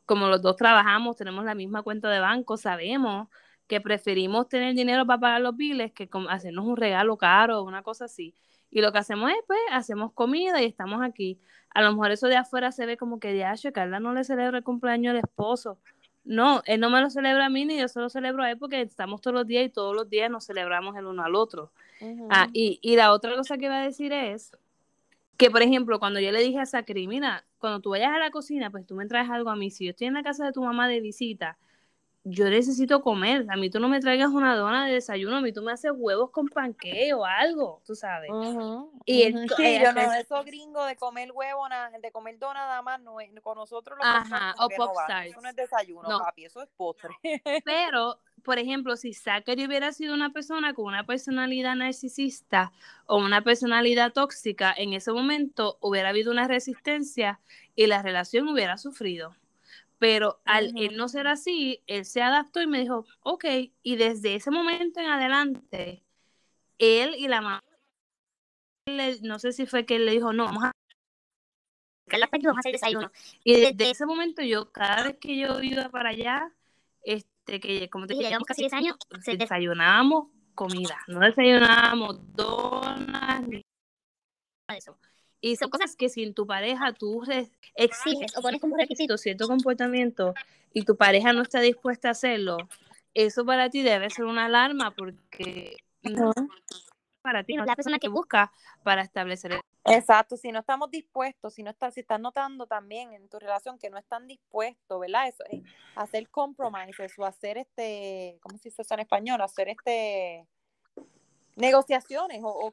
como los dos trabajamos, tenemos la misma cuenta de banco, sabemos que preferimos tener dinero para pagar los biles que hacernos un regalo caro o una cosa así. Y lo que hacemos es, pues, hacemos comida y estamos aquí. A lo mejor eso de afuera se ve como que, ya, Carla no le celebra el cumpleaños al esposo. No, él no me lo celebra a mí ni yo se lo celebro a él porque estamos todos los días y todos los días nos celebramos el uno al otro. ah, y, y, la otra cosa que iba a decir es que, por ejemplo, cuando yo le dije a Sacri, mira, cuando tú vayas a la cocina, pues tú me traes algo a mí. Si yo estoy en la casa de tu mamá de visita yo necesito comer. A mí tú no me traigas una dona de desayuno, a mí tú me haces huevos con panque o algo, tú sabes. y el, sí, yo no, eso gringo de comer huevo, de comer dona nada más, no es, con nosotros los Ajá, o pop no Eso no es desayuno, papi, eso es postre. Pero, por ejemplo, si Zachary hubiera sido una persona con una personalidad narcisista o una personalidad tóxica, en ese momento hubiera habido una resistencia y la relación hubiera sufrido. Pero al él no ser así, él se adaptó y me dijo, ok, y desde ese momento en adelante, él y la mamá, no sé si fue que él le dijo, no, vamos a. Y desde ese momento yo, cada vez que yo iba para allá, este, que como te dije, casi 10 años, desayunábamos comida, no desayunábamos donas ni eso. Y son cosas que si en tu pareja tú exiges o pones como requisito cierto comportamiento y tu pareja no está dispuesta a hacerlo, eso para ti debe ser una alarma porque para ti no es la persona que busca para establecer Exacto, si no estamos dispuestos, si no estás, si estás notando también en tu relación que no están dispuestos, ¿verdad? Eso es hacer compromises o hacer este, ¿cómo se dice eso en español? Hacer este negociaciones o,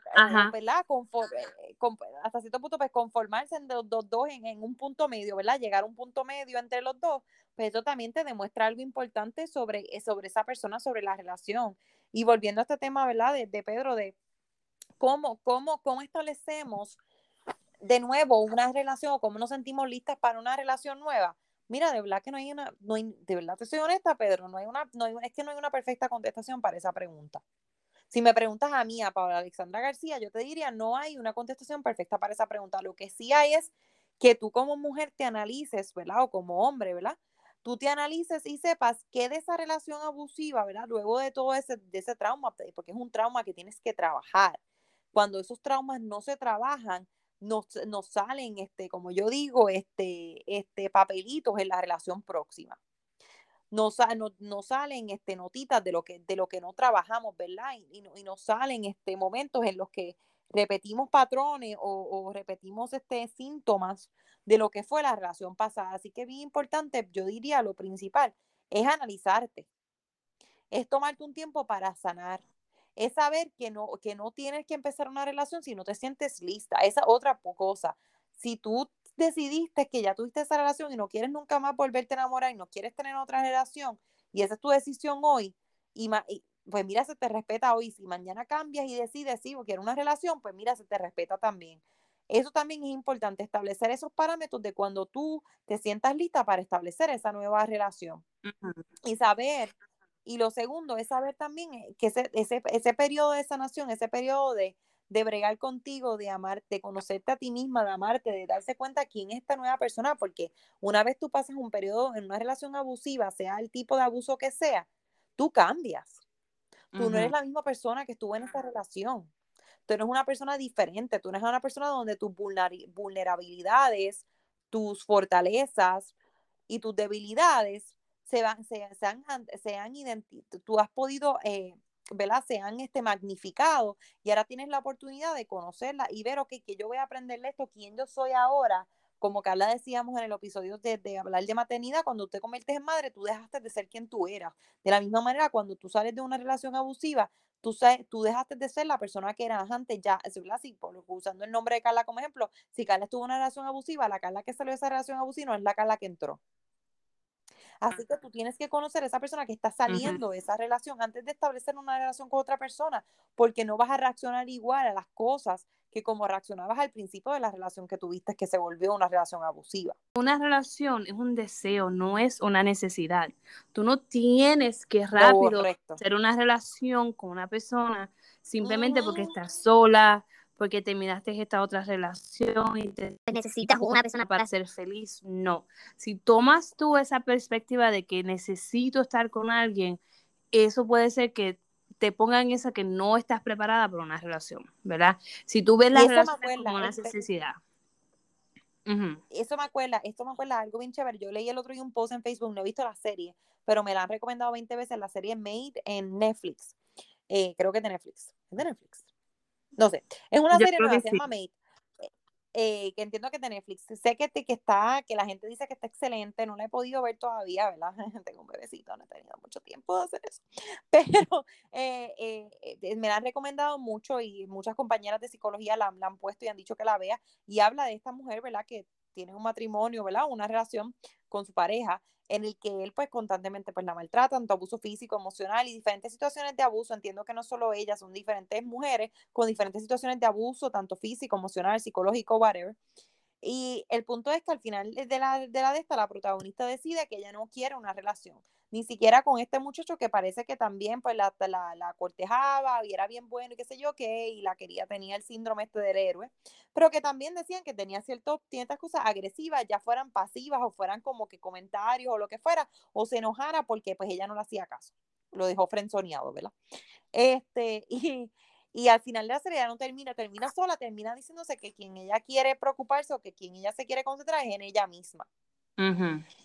¿verdad? Eh, hasta cierto punto, pues conformarse en los dos, dos en, un punto medio, ¿verdad? Llegar a un punto medio entre los dos, pues eso también te demuestra algo importante sobre, eh, sobre esa persona, sobre la relación. Y volviendo a este tema, ¿verdad? De, de Pedro, de cómo, cómo, cómo establecemos de nuevo una relación o cómo nos sentimos listas para una relación nueva. Mira, de verdad que no hay una, de verdad te soy honesta, Pedro, no hay una, no hay, es que no hay una perfecta contestación para esa pregunta. Si me preguntas a mí, a Paula Alexandra García, yo te diría, no hay una contestación perfecta para esa pregunta. Lo que sí hay es que tú como mujer te analices, ¿verdad? O como hombre, ¿verdad? Tú te analices y sepas qué de esa relación abusiva, ¿verdad? Luego de todo ese, de ese trauma, porque es un trauma que tienes que trabajar. Cuando esos traumas no se trabajan, nos, nos salen, este, como yo digo, este, este, papelitos en la relación próxima nos, no, salen este, notitas de lo, que, de lo que no trabajamos, ¿verdad? Y, y, nos salen este, momentos en los que repetimos patrones o, repetimos este, síntomas de lo que fue la relación pasada. Así que bien importante, yo diría lo principal, es analizarte, es tomarte un tiempo para sanar, es saber que no, que no tienes que empezar una relación si no te sientes lista. Esa otra cosa. Si tú decidiste que ya tuviste esa relación y no quieres nunca más volverte a enamorar y no quieres tener otra relación, y esa es tu decisión hoy, y, pues mira, se te respeta hoy. Si mañana cambias y decides, sí, o quieres una relación, pues mira, se te respeta también. Eso también es importante, establecer esos parámetros de cuando tú te sientas lista para establecer esa nueva relación. Y saber, y lo segundo es saber también eh, que ese, ese, ese periodo de sanación, ese periodo de, de bregar contigo, de amarte, de conocerte a ti misma, de amarte, de darse cuenta quién es esta nueva persona, porque una vez tú pasas un periodo en una relación abusiva, sea el tipo de abuso que sea, tú cambias. Tú no eres la misma persona que estuvo en esa relación. Tú eres una persona diferente, tú eres una persona donde tus vulnerabilidades, tus fortalezas y tus debilidades se, van, se, han, se han tú has podido, eh, ¿verdad? Se han este, magnificado y ahora tienes la oportunidad de conocerla y ver, ok, que yo voy a aprenderle esto, quién yo soy ahora, como Carla decíamos en el episodio de, de, hablar de maternidad, cuando te conviertes en madre, tú dejaste de ser quien tú eras. De la misma manera, cuando tú sales de una relación abusiva, tú, tú dejaste de ser la persona que eras antes, ya, por, usando el nombre de Carla como ejemplo, si Carla estuvo en una relación abusiva, la Carla que salió de esa relación abusiva no es la Carla que entró. Así que tú tienes que conocer a esa persona que está saliendo de esa relación antes de establecer una relación con otra persona, porque no vas a reaccionar igual a las cosas que como reaccionabas al principio de la relación que tuviste, que se volvió una relación abusiva. Una relación es un deseo, no es una necesidad. Tú no tienes que rápido hacer una relación con una persona simplemente porque estás sola, porque terminaste esta otra relación y te necesitas una persona para ser feliz. No. Si tomas tú esa perspectiva de que necesito estar con alguien, eso puede ser que te pongan esa que no estás preparada para una relación, ¿verdad? Si tú ves la relación como una este necesidad. Eso me acuerda, esto me acuerda algo bien chévere. Yo leí el otro día un post en Facebook, no he visto la serie, pero me la han recomendado 20 veces, la serie Made en Netflix. Eh, creo que es de Netflix. ¿Es de Netflix? No sé. Es una serie nueva, se llama Made. Eh, que entiendo que de Netflix. Sé que, que está, que la gente dice que está excelente, no la he podido ver todavía, ¿verdad? Tengo un bebecito, no he tenido mucho tiempo de hacer eso. Pero eh, eh, me la han recomendado mucho y muchas compañeras de psicología la, la, han puesto y han dicho que la vea. Y habla de esta mujer, ¿verdad? Que tiene un matrimonio, ¿verdad? Una relación con su pareja en el que él pues constantemente pues la maltrata, tanto abuso físico, emocional y diferentes situaciones de abuso. Entiendo que no solo ellas, son diferentes mujeres con diferentes situaciones de abuso, tanto físico, emocional, psicológico, whatever. Y el punto es que al final de la, de la de esta, la protagonista decide que ella no quiere una relación, ni siquiera con este muchacho que parece que también pues la, la, la cortejaba y era bien bueno y qué sé yo qué, y la quería, tenía el síndrome este del héroe, pero que también decían que tenía ciertas, cosas agresivas, ya fueran pasivas o fueran como que comentarios o lo que fuera, o se enojara porque pues ella no le hacía caso, lo dejó frenzoneado, ¿verdad? Este, y, y al final de la serie ya no termina, termina sola, termina diciéndose que quien ella quiere preocuparse o que quien ella se quiere concentrar es en ella misma.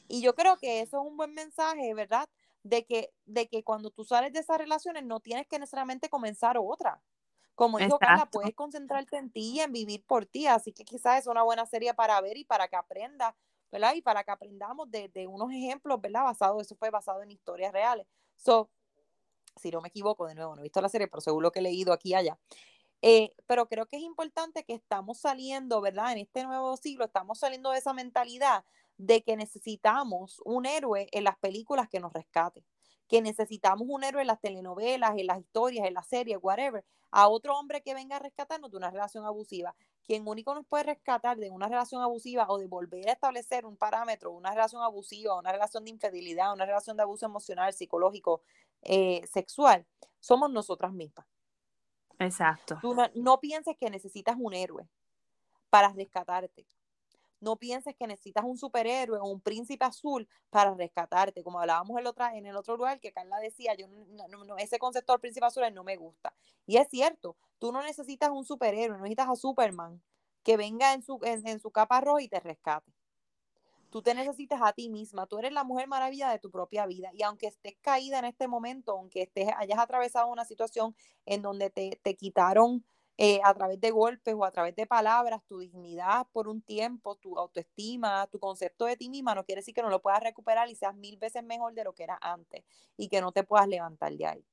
Y yo creo que eso es un buen mensaje, ¿verdad? De que, de que cuando tú sales de esas relaciones no tienes que necesariamente comenzar otra. Como dijo Carla, puedes concentrarte en ti y en vivir por ti. Así que quizás es una buena serie para ver y para que aprendas, ¿verdad? Y para que aprendamos de, de unos ejemplos, ¿verdad? Basado, eso fue basado en historias reales. So, si no me equivoco, de nuevo, no he visto la serie, pero seguro que he leído aquí y allá. Eh, pero creo que es importante que estamos saliendo, ¿verdad? En este nuevo siglo, estamos saliendo de esa mentalidad de que necesitamos un héroe en las películas que nos rescate, que necesitamos un héroe en las telenovelas, en las historias, en las series, whatever, a otro hombre que venga a rescatarnos de una relación abusiva. Quien único nos puede rescatar de una relación abusiva o de volver a establecer un parámetro, una relación abusiva, una relación de infidelidad, una relación de abuso emocional, psicológico, eh, sexual, somos nosotras mismas. Exacto. Tú no, pienses que necesitas un héroe para rescatarte. No pienses que necesitas un superhéroe o un príncipe azul para rescatarte, como hablábamos el otro, en el otro lugar que Carla decía, yo no, ese concepto del príncipe azul no me gusta. Y es cierto, tú no necesitas un superhéroe, no necesitas a Superman que venga en su, en su capa roja y te rescate. Tú te necesitas a ti misma, tú eres la mujer maravilla de tu propia vida y aunque estés caída en este momento, aunque estés, hayas atravesado una situación en donde te, quitaron eh, a través de golpes o a través de palabras tu dignidad por un tiempo, tu autoestima, tu concepto de ti misma, no quiere decir que no lo puedas recuperar y seas mil veces mejor de lo que era antes y que no te puedas levantar de ahí.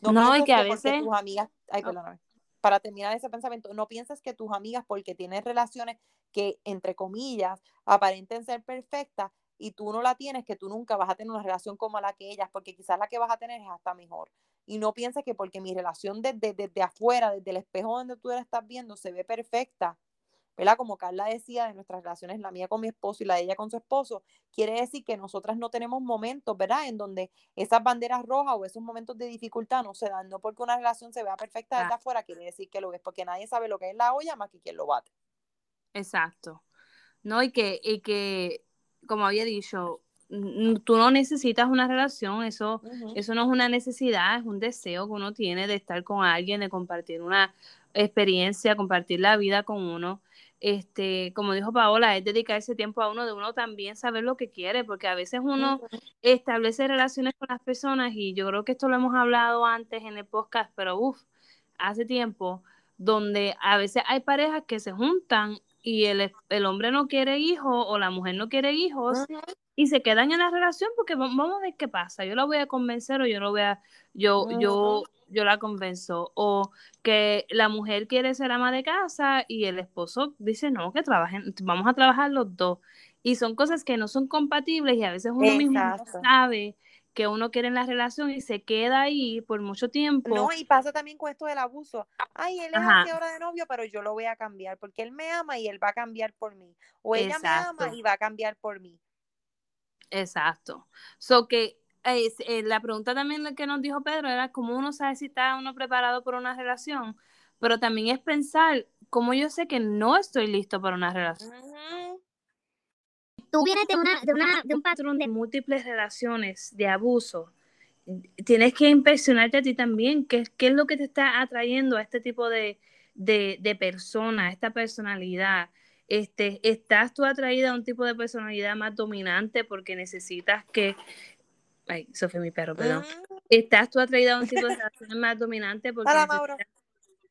No, y que a veces tus amigas, ay, perdóname. para terminar ese pensamiento, no pienses que tus amigas, porque tienes relaciones que, entre comillas, aparenten ser perfectas y tú no la tienes, que tú nunca vas a tener una relación como la que ellas, porque quizás la que vas a tener es hasta mejor. Y no pienses que porque mi relación desde, desde afuera, desde el espejo donde tú la estás viendo, se ve perfecta, ¿verdad? Como Carla decía de nuestras relaciones, la mía con mi esposo y la de ella con su esposo, quiere decir que nosotras no tenemos momentos, ¿verdad? En donde esas banderas rojas o esos momentos de dificultad no se dan, no porque una relación se vea perfecta desde afuera, quiere decir que lo es, porque nadie sabe lo que es la olla más que quien lo bate. Exacto. No, y que, y que, como había dicho, tú no necesitas una relación, eso, eso no es una necesidad, es un deseo que uno tiene de estar con alguien, de compartir una experiencia, compartir la vida con uno. Este, como dijo Paola, es dedicarse tiempo a uno, de uno también saber lo que quiere, porque a veces uno establece relaciones con las personas y yo creo que esto lo hemos hablado antes en el podcast, pero uff, hace tiempo, donde a veces hay parejas que se juntan y el, el hombre no quiere hijos o la mujer no quiere hijos y se quedan en la relación porque vamos a ver qué pasa, yo la voy a convencer o yo lo voy a, yo, yo yo la convenzo. O que la mujer quiere ser ama de casa y el esposo dice, no, que trabajen, vamos a trabajar los dos. Y son cosas que no son compatibles y a veces uno mismo no sabe que uno quiere en la relación y se queda ahí por mucho tiempo. No, y pasa también con esto del abuso. Ay, él es así ahora de novio, pero yo lo voy a cambiar porque él me ama y él va a cambiar por mí. O ella me ama y va a cambiar por mí. Exacto. So que eh, la pregunta también que nos dijo Pedro era cómo uno sabe si está uno preparado por una relación, pero también es pensar cómo yo sé que no estoy listo para una relación. Tú vienes de, una, un patrón de múltiples relaciones, de abuso. Tienes que impresionarte a ti también, qué, qué es lo que te está atrayendo a este tipo de, de, de persona, a esta personalidad. Este, ¿Estás tú atraída a un tipo de personalidad más dominante porque necesitas que Ay, eso fue mi perro, perdón. Ah. Estás tú atraída a un tipo de relación más dominante porque necesitas,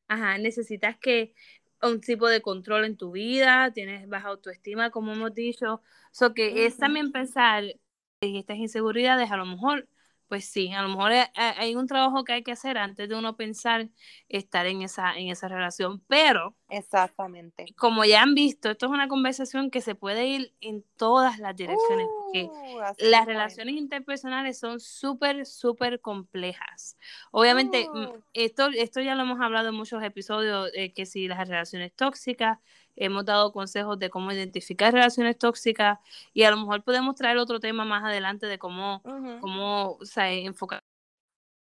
ajá, necesitas que un tipo de control en tu vida, tienes baja autoestima, como hemos dicho. So que es también pensar en estas inseguridades, a lo mejor pues sí, a lo mejor hay un trabajo que hay que hacer antes de uno pensar estar en esa, en esa relación, pero exactamente. Como ya han visto, esto es una conversación que se puede ir en todas las direcciones, porque uh, las relaciones interpersonales son súper, súper complejas. Obviamente, uh. esto, esto ya lo hemos hablado en muchos episodios, que si las relaciones tóxicas, hemos dado consejos de cómo identificar relaciones tóxicas y a lo mejor podemos traer otro tema más adelante de cómo, cómo enfocar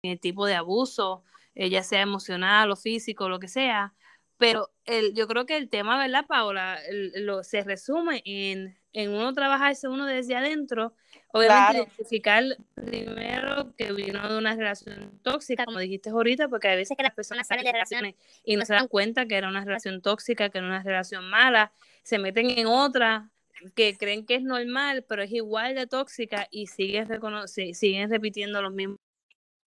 en el tipo de abuso, eh, ya sea emocional o físico, lo que sea. Pero el, yo creo que el tema, ¿verdad, Paola? lo, se resume en, en uno trabajarse uno desde adentro Obviamente identificar primero que vino de una relación tóxica, como dijiste ahorita, porque hay veces que las personas salen de relaciones y no se dan cuenta que era una relación tóxica, que era una relación mala, se meten en otra que creen que es normal, pero es igual de tóxica y siguen, siguen repitiendo los mismos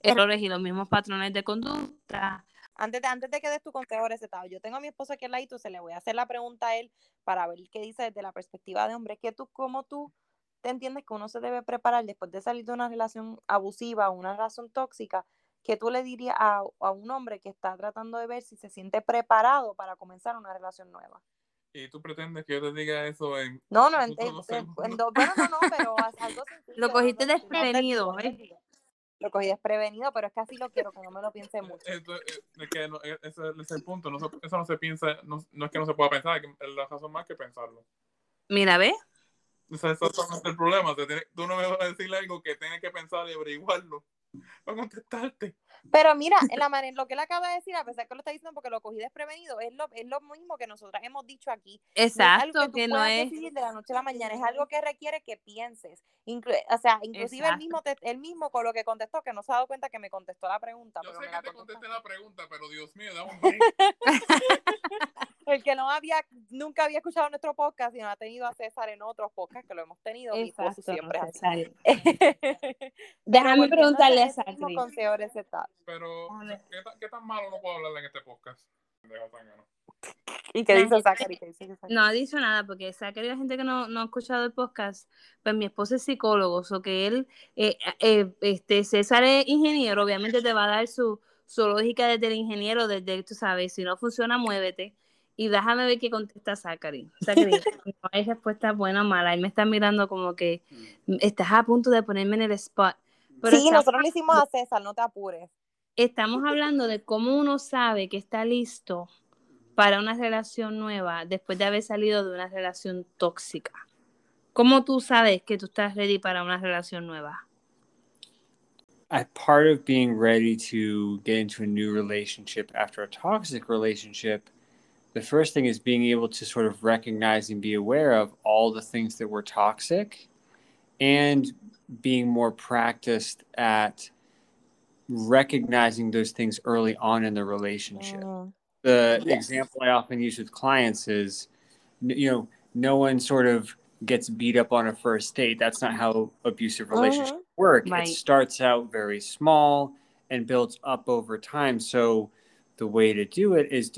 errores y los mismos patrones de conducta. Antes de, antes de que des tu consejo recetado, yo tengo a mi esposo aquí al ladito, se le voy a hacer la pregunta a él para ver qué dice desde la perspectiva de hombre, que tú, como tú te entiendes que uno se debe preparar después de salir de una relación abusiva o una relación tóxica, que tú le dirías a, un hombre que está tratando de ver si se siente preparado para comenzar una relación nueva? ¿Y tú pretendes que yo te diga eso en... No, no, en, bueno, no, no, pero algo Lo cogiste desprevenido, ¿eh? Lo cogí desprevenido, pero es que así lo quiero, que no me lo piense mucho. es que e, ese es el punto, no, eso no se piensa, no, no, es que no se pueda pensar, es la razón más que pensarlo. Mira, ¿ves? Ese es exactamente el problema. tú no me vas a decir algo que tienes que pensar y averiguarlo para contestarte. Pero mira, en la manera, lo que él acaba de decir, a pesar que lo está diciendo porque lo cogí desprevenido, es lo, es lo mismo que nosotras hemos dicho aquí. Exacto, que, no es decidir de la noche a la mañana, es algo que requiere que pienses. o sea, inclusive él mismo, él mismo con lo que contestó, que no se ha dado cuenta que me contestó la pregunta. Yo sé que te contesté la pregunta, pero Dios mío, da un El que no había, nunca había escuchado nuestro podcast y no ha tenido a César en otros podcasts que lo hemos tenido. Exacto, siempre Déjame preguntarle a César. Pero, ¿qué, ¿qué, tan malo no puedo hablar en este podcast? ¿Y qué dice Zachary? No ha dicho nada, porque Zachary, la gente que no, no ha escuchado el podcast, pues mi esposo es psicólogo, o que él, eh, eh, este, César es ingeniero, obviamente te va a dar su, zoológica desde el ingeniero, desde, tú sabes, si no funciona, muévete. Y déjame ver qué contesta Zachary. Zachary, no hay respuesta buena o mala. Él me está mirando como que estás a punto de ponerme en el spot. Pero sí, estamos nosotros le hicimos a César, no te apures. estamos hablando de cómo uno sabe que está listo para una relación nueva después de haber salido de una relación tóxica. ¿Cómo tú sabes que tú estás ready para una relación nueva? I, part of being ready to get into a new relationship after a toxic relationship, the first thing is being able to sort of recognize and be aware of all the things that were toxic and being more practiced at recognizing those things early on in the relationship. Mm. The Yes. example I often use with clients is, you know, no one sort of gets beat up on a first date. That's not how abusive relationships work. Right. It starts out very small and builds up over time. So the way to do it is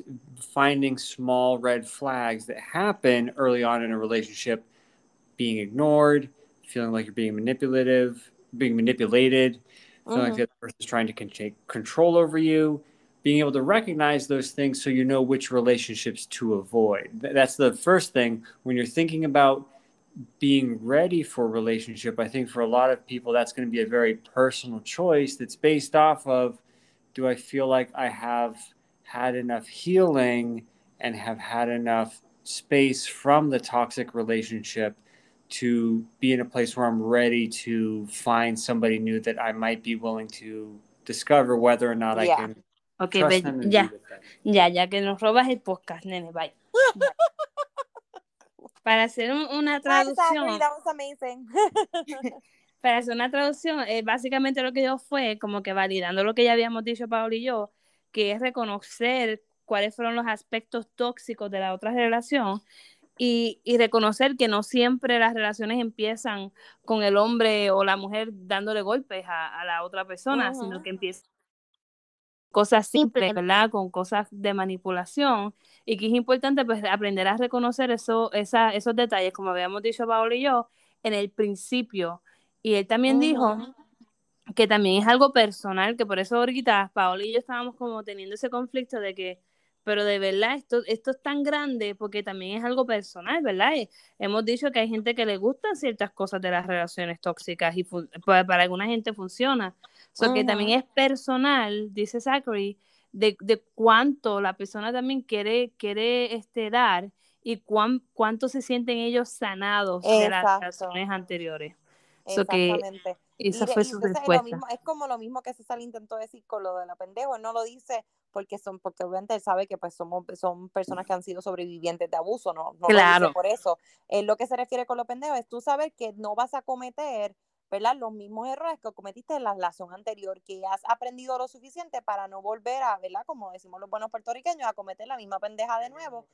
finding small red flags that happen early on in a relationship, being ignored, feeling like you're being manipulative, being manipulated, feeling like Mhm. the other person's trying to con- take control over you, being able to recognize those things so you know which relationships to avoid. That's the first thing when you're thinking about being ready for a relationship. I think for a lot of people, that's going to be a very personal choice that's based off of do I feel like I have had enough healing and have had enough space from the toxic relationship to be in a place where I'm ready to find somebody new that I might be willing to discover whether or not I Yeah. can Ok, trust ve- them and ya, be with them. ya, ya que nos robas el podcast, nene, bye. Bye. Para hacer un- una Hi, Zachary, traducción, that was amazing. para hacer una traducción, eh, básicamente lo que yo fue como que validando lo que ya habíamos dicho Paolo y yo, que es reconocer cuáles fueron los aspectos tóxicos de la otra relación y, y reconocer que no siempre las relaciones empiezan con el hombre o la mujer dándole golpes a, a la otra persona, sino que empiezan cosas simples, ¿verdad? Con cosas de manipulación y que es importante pues aprender a reconocer eso, esa, esos detalles, como habíamos dicho Paolo y yo, en el principio. Y él también dijo que también es algo personal, que por eso ahorita Paola y yo estábamos como teniendo ese conflicto de que, pero de verdad, esto, esto es tan grande porque también es algo personal, ¿verdad? Y hemos dicho que hay gente que le gustan ciertas cosas de las relaciones tóxicas y para, para alguna gente funciona. So que también es personal, dice Zachary, de, de cuánto la persona también quiere, quiere este, dar y cuán, cuánto se sienten ellos sanados de las relaciones anteriores. So que Exactamente. esa Y de- fue su es, lo respuesta. mismo, es como lo mismo que César intentó decir con lo de la pendejo, él no lo dice porque son, porque obviamente él sabe que pues somos, son personas que han sido sobrevivientes de abuso, no, no lo Claro. dice por eso. Él lo que se refiere con lo pendejo es tú saber que no vas a cometer, ¿verdad? Los mismos errores que cometiste en la relación anterior, que has aprendido lo suficiente para no volver a, ¿verdad? Como decimos los buenos puertorriqueños, a cometer la misma pendeja de nuevo,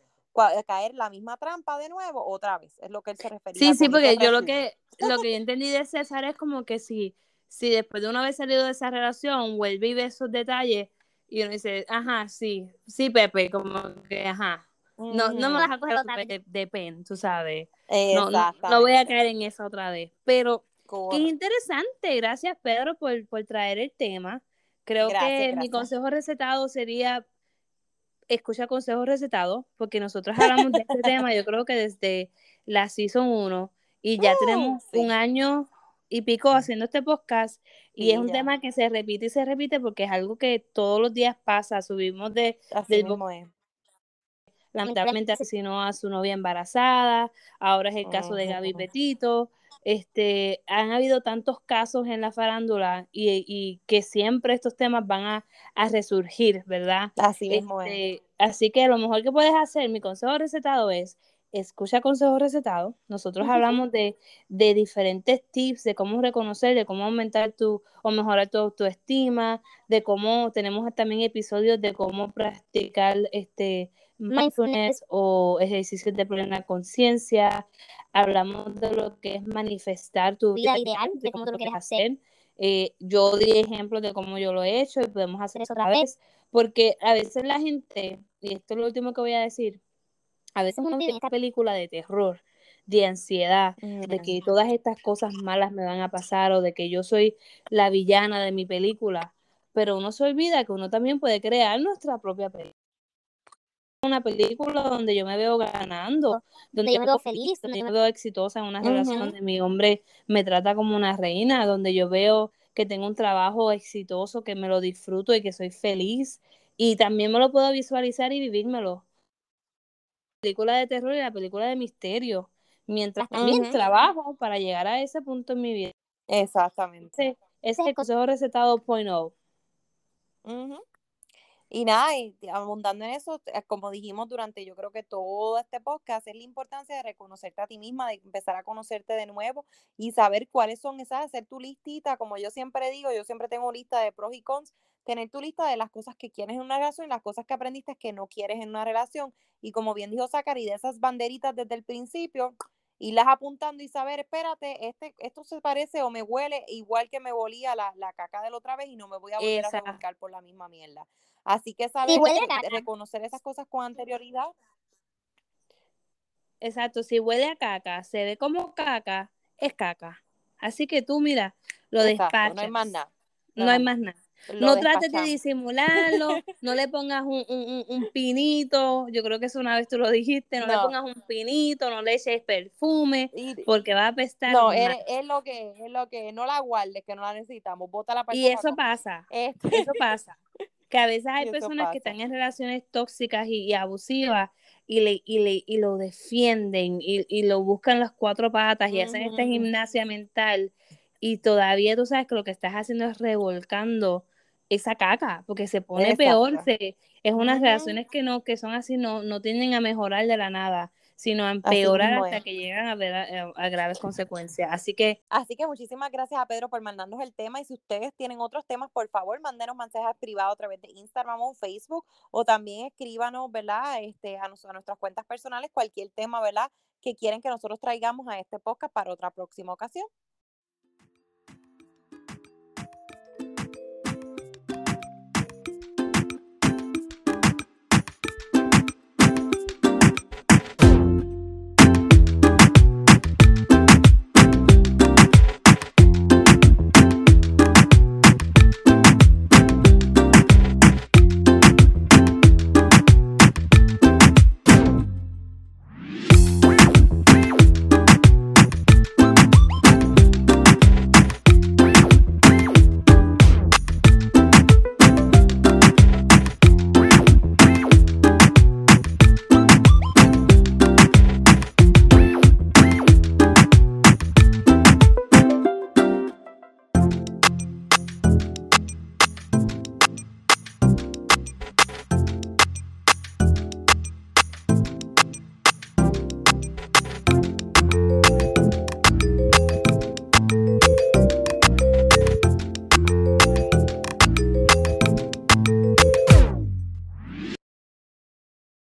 caer la misma trampa de nuevo otra vez. Es lo que él se refería. Sí, sí, porque yo lo que, lo que yo entendí de César es como que si, si después de una vez salido de esa relación vuelve y ve esos detalles y uno dice, ajá, sí, sí, Pepe, como que, ajá, no, no me vas a coger otra vez de, de pen, tú sabes, no, no, no voy a caer en esa otra vez, pero que es interesante, gracias Pedro por, por traer el tema, creo Gracias, que mi consejo recetado sería escucha consejos recetados, porque nosotros hablamos de este tema, yo creo que desde la season 1 y ya Uh, tenemos sí. un año y pico haciendo este podcast y es un ya. tema que se repite y se repite porque es algo que todos los días pasa, subimos de, Así del lamentablemente asesinó a su novia embarazada, ahora es el caso de Gaby. Petito, este, han habido tantos casos en la farándula y, y que siempre estos temas van a, a resurgir, ¿verdad? Así mismo es. Este, así que lo mejor que puedes hacer, mi consejo recetado es, escucha consejos recetados. Nosotros hablamos de, de diferentes tips, de cómo reconocer, de cómo aumentar tu o mejorar tu autoestima, de cómo tenemos también episodios de cómo practicar este mindfulness o ejercicios de plena conciencia. Hablamos de lo que es manifestar tu vida ideal, de cómo tú lo quieres hacer. Eh, yo di ejemplos de cómo yo lo he hecho y podemos hacer eso otra vez, porque a veces la gente, y esto es lo último que voy a decir, a veces uno en esta película de terror, de ansiedad, de que todas estas cosas malas me van a pasar o de que yo soy la villana de mi película. pero uno se olvida que uno también puede crear nuestra propia película. Una película donde yo me veo ganando, donde yo me veo feliz, donde yo me veo exitosa en una relación donde mi hombre me trata como una reina, donde yo veo que tengo un trabajo exitoso, que me lo disfruto y que soy feliz. Y también me lo puedo visualizar y vivírmelo. La película de terror y la película de misterio. Mientras también Ujú. trabajo para llegar a ese punto en mi vida. Exactamente. Ese es el consejo recetado point oh. Y nada, y abundando en eso, como dijimos durante yo creo que todo este podcast, es la importancia de reconocerte a ti misma, de empezar a conocerte de nuevo y saber cuáles son esas, hacer tu listita, como yo siempre digo, yo siempre tengo lista de pros y cons, tener tu lista de las cosas que quieres en una relación y las cosas que aprendiste que no quieres en una relación. Y como bien dijo Zachary, de esas banderitas desde el principio, irlas apuntando y saber, espérate, este, esto se parece o me huele igual que me volía la, la caca de la otra vez y no me voy a volver a revolcar por la misma mierda. Así que saber huele a re- caca. reconocer esas cosas con anterioridad. Exacto, si huele a caca, se ve como caca, es caca. Así que tú, mira, lo Exacto, despachas. no hay más nada. No hay más nada. Lo No trates de disimularlo, no le pongas un, un- un- un pinito, yo creo que eso una vez tú lo dijiste, no, le pongas un pinito, no le eches perfume, porque va a apestar no, es, es lo que es lo que no la guardes, que no la necesitamos. Para el Y eso sobaco. pasa, Este, eso pasa. Que a veces hay personas que están en relaciones tóxicas y, y abusivas y, le, y, le, y lo defienden y, y lo buscan las cuatro patas y hacen esta gimnasia mental y todavía tú sabes que lo que estás haciendo es revolcando esa caca, porque se pone peor, se, es unas relaciones que no, que son así, no, no tienden a mejorar de la nada, sino a empeorar hasta es. que llegan a, ver a- a graves consecuencias. Así que Así que muchísimas gracias a Pedro por mandarnos el tema y si ustedes tienen otros temas, por favor, mándenos mensajes privados a través de Instagram o Facebook o también escríbanos, ¿verdad? Este, a, nos- a nuestras cuentas personales cualquier tema, ¿verdad? Que quieren que nosotros traigamos a este podcast para otra próxima ocasión.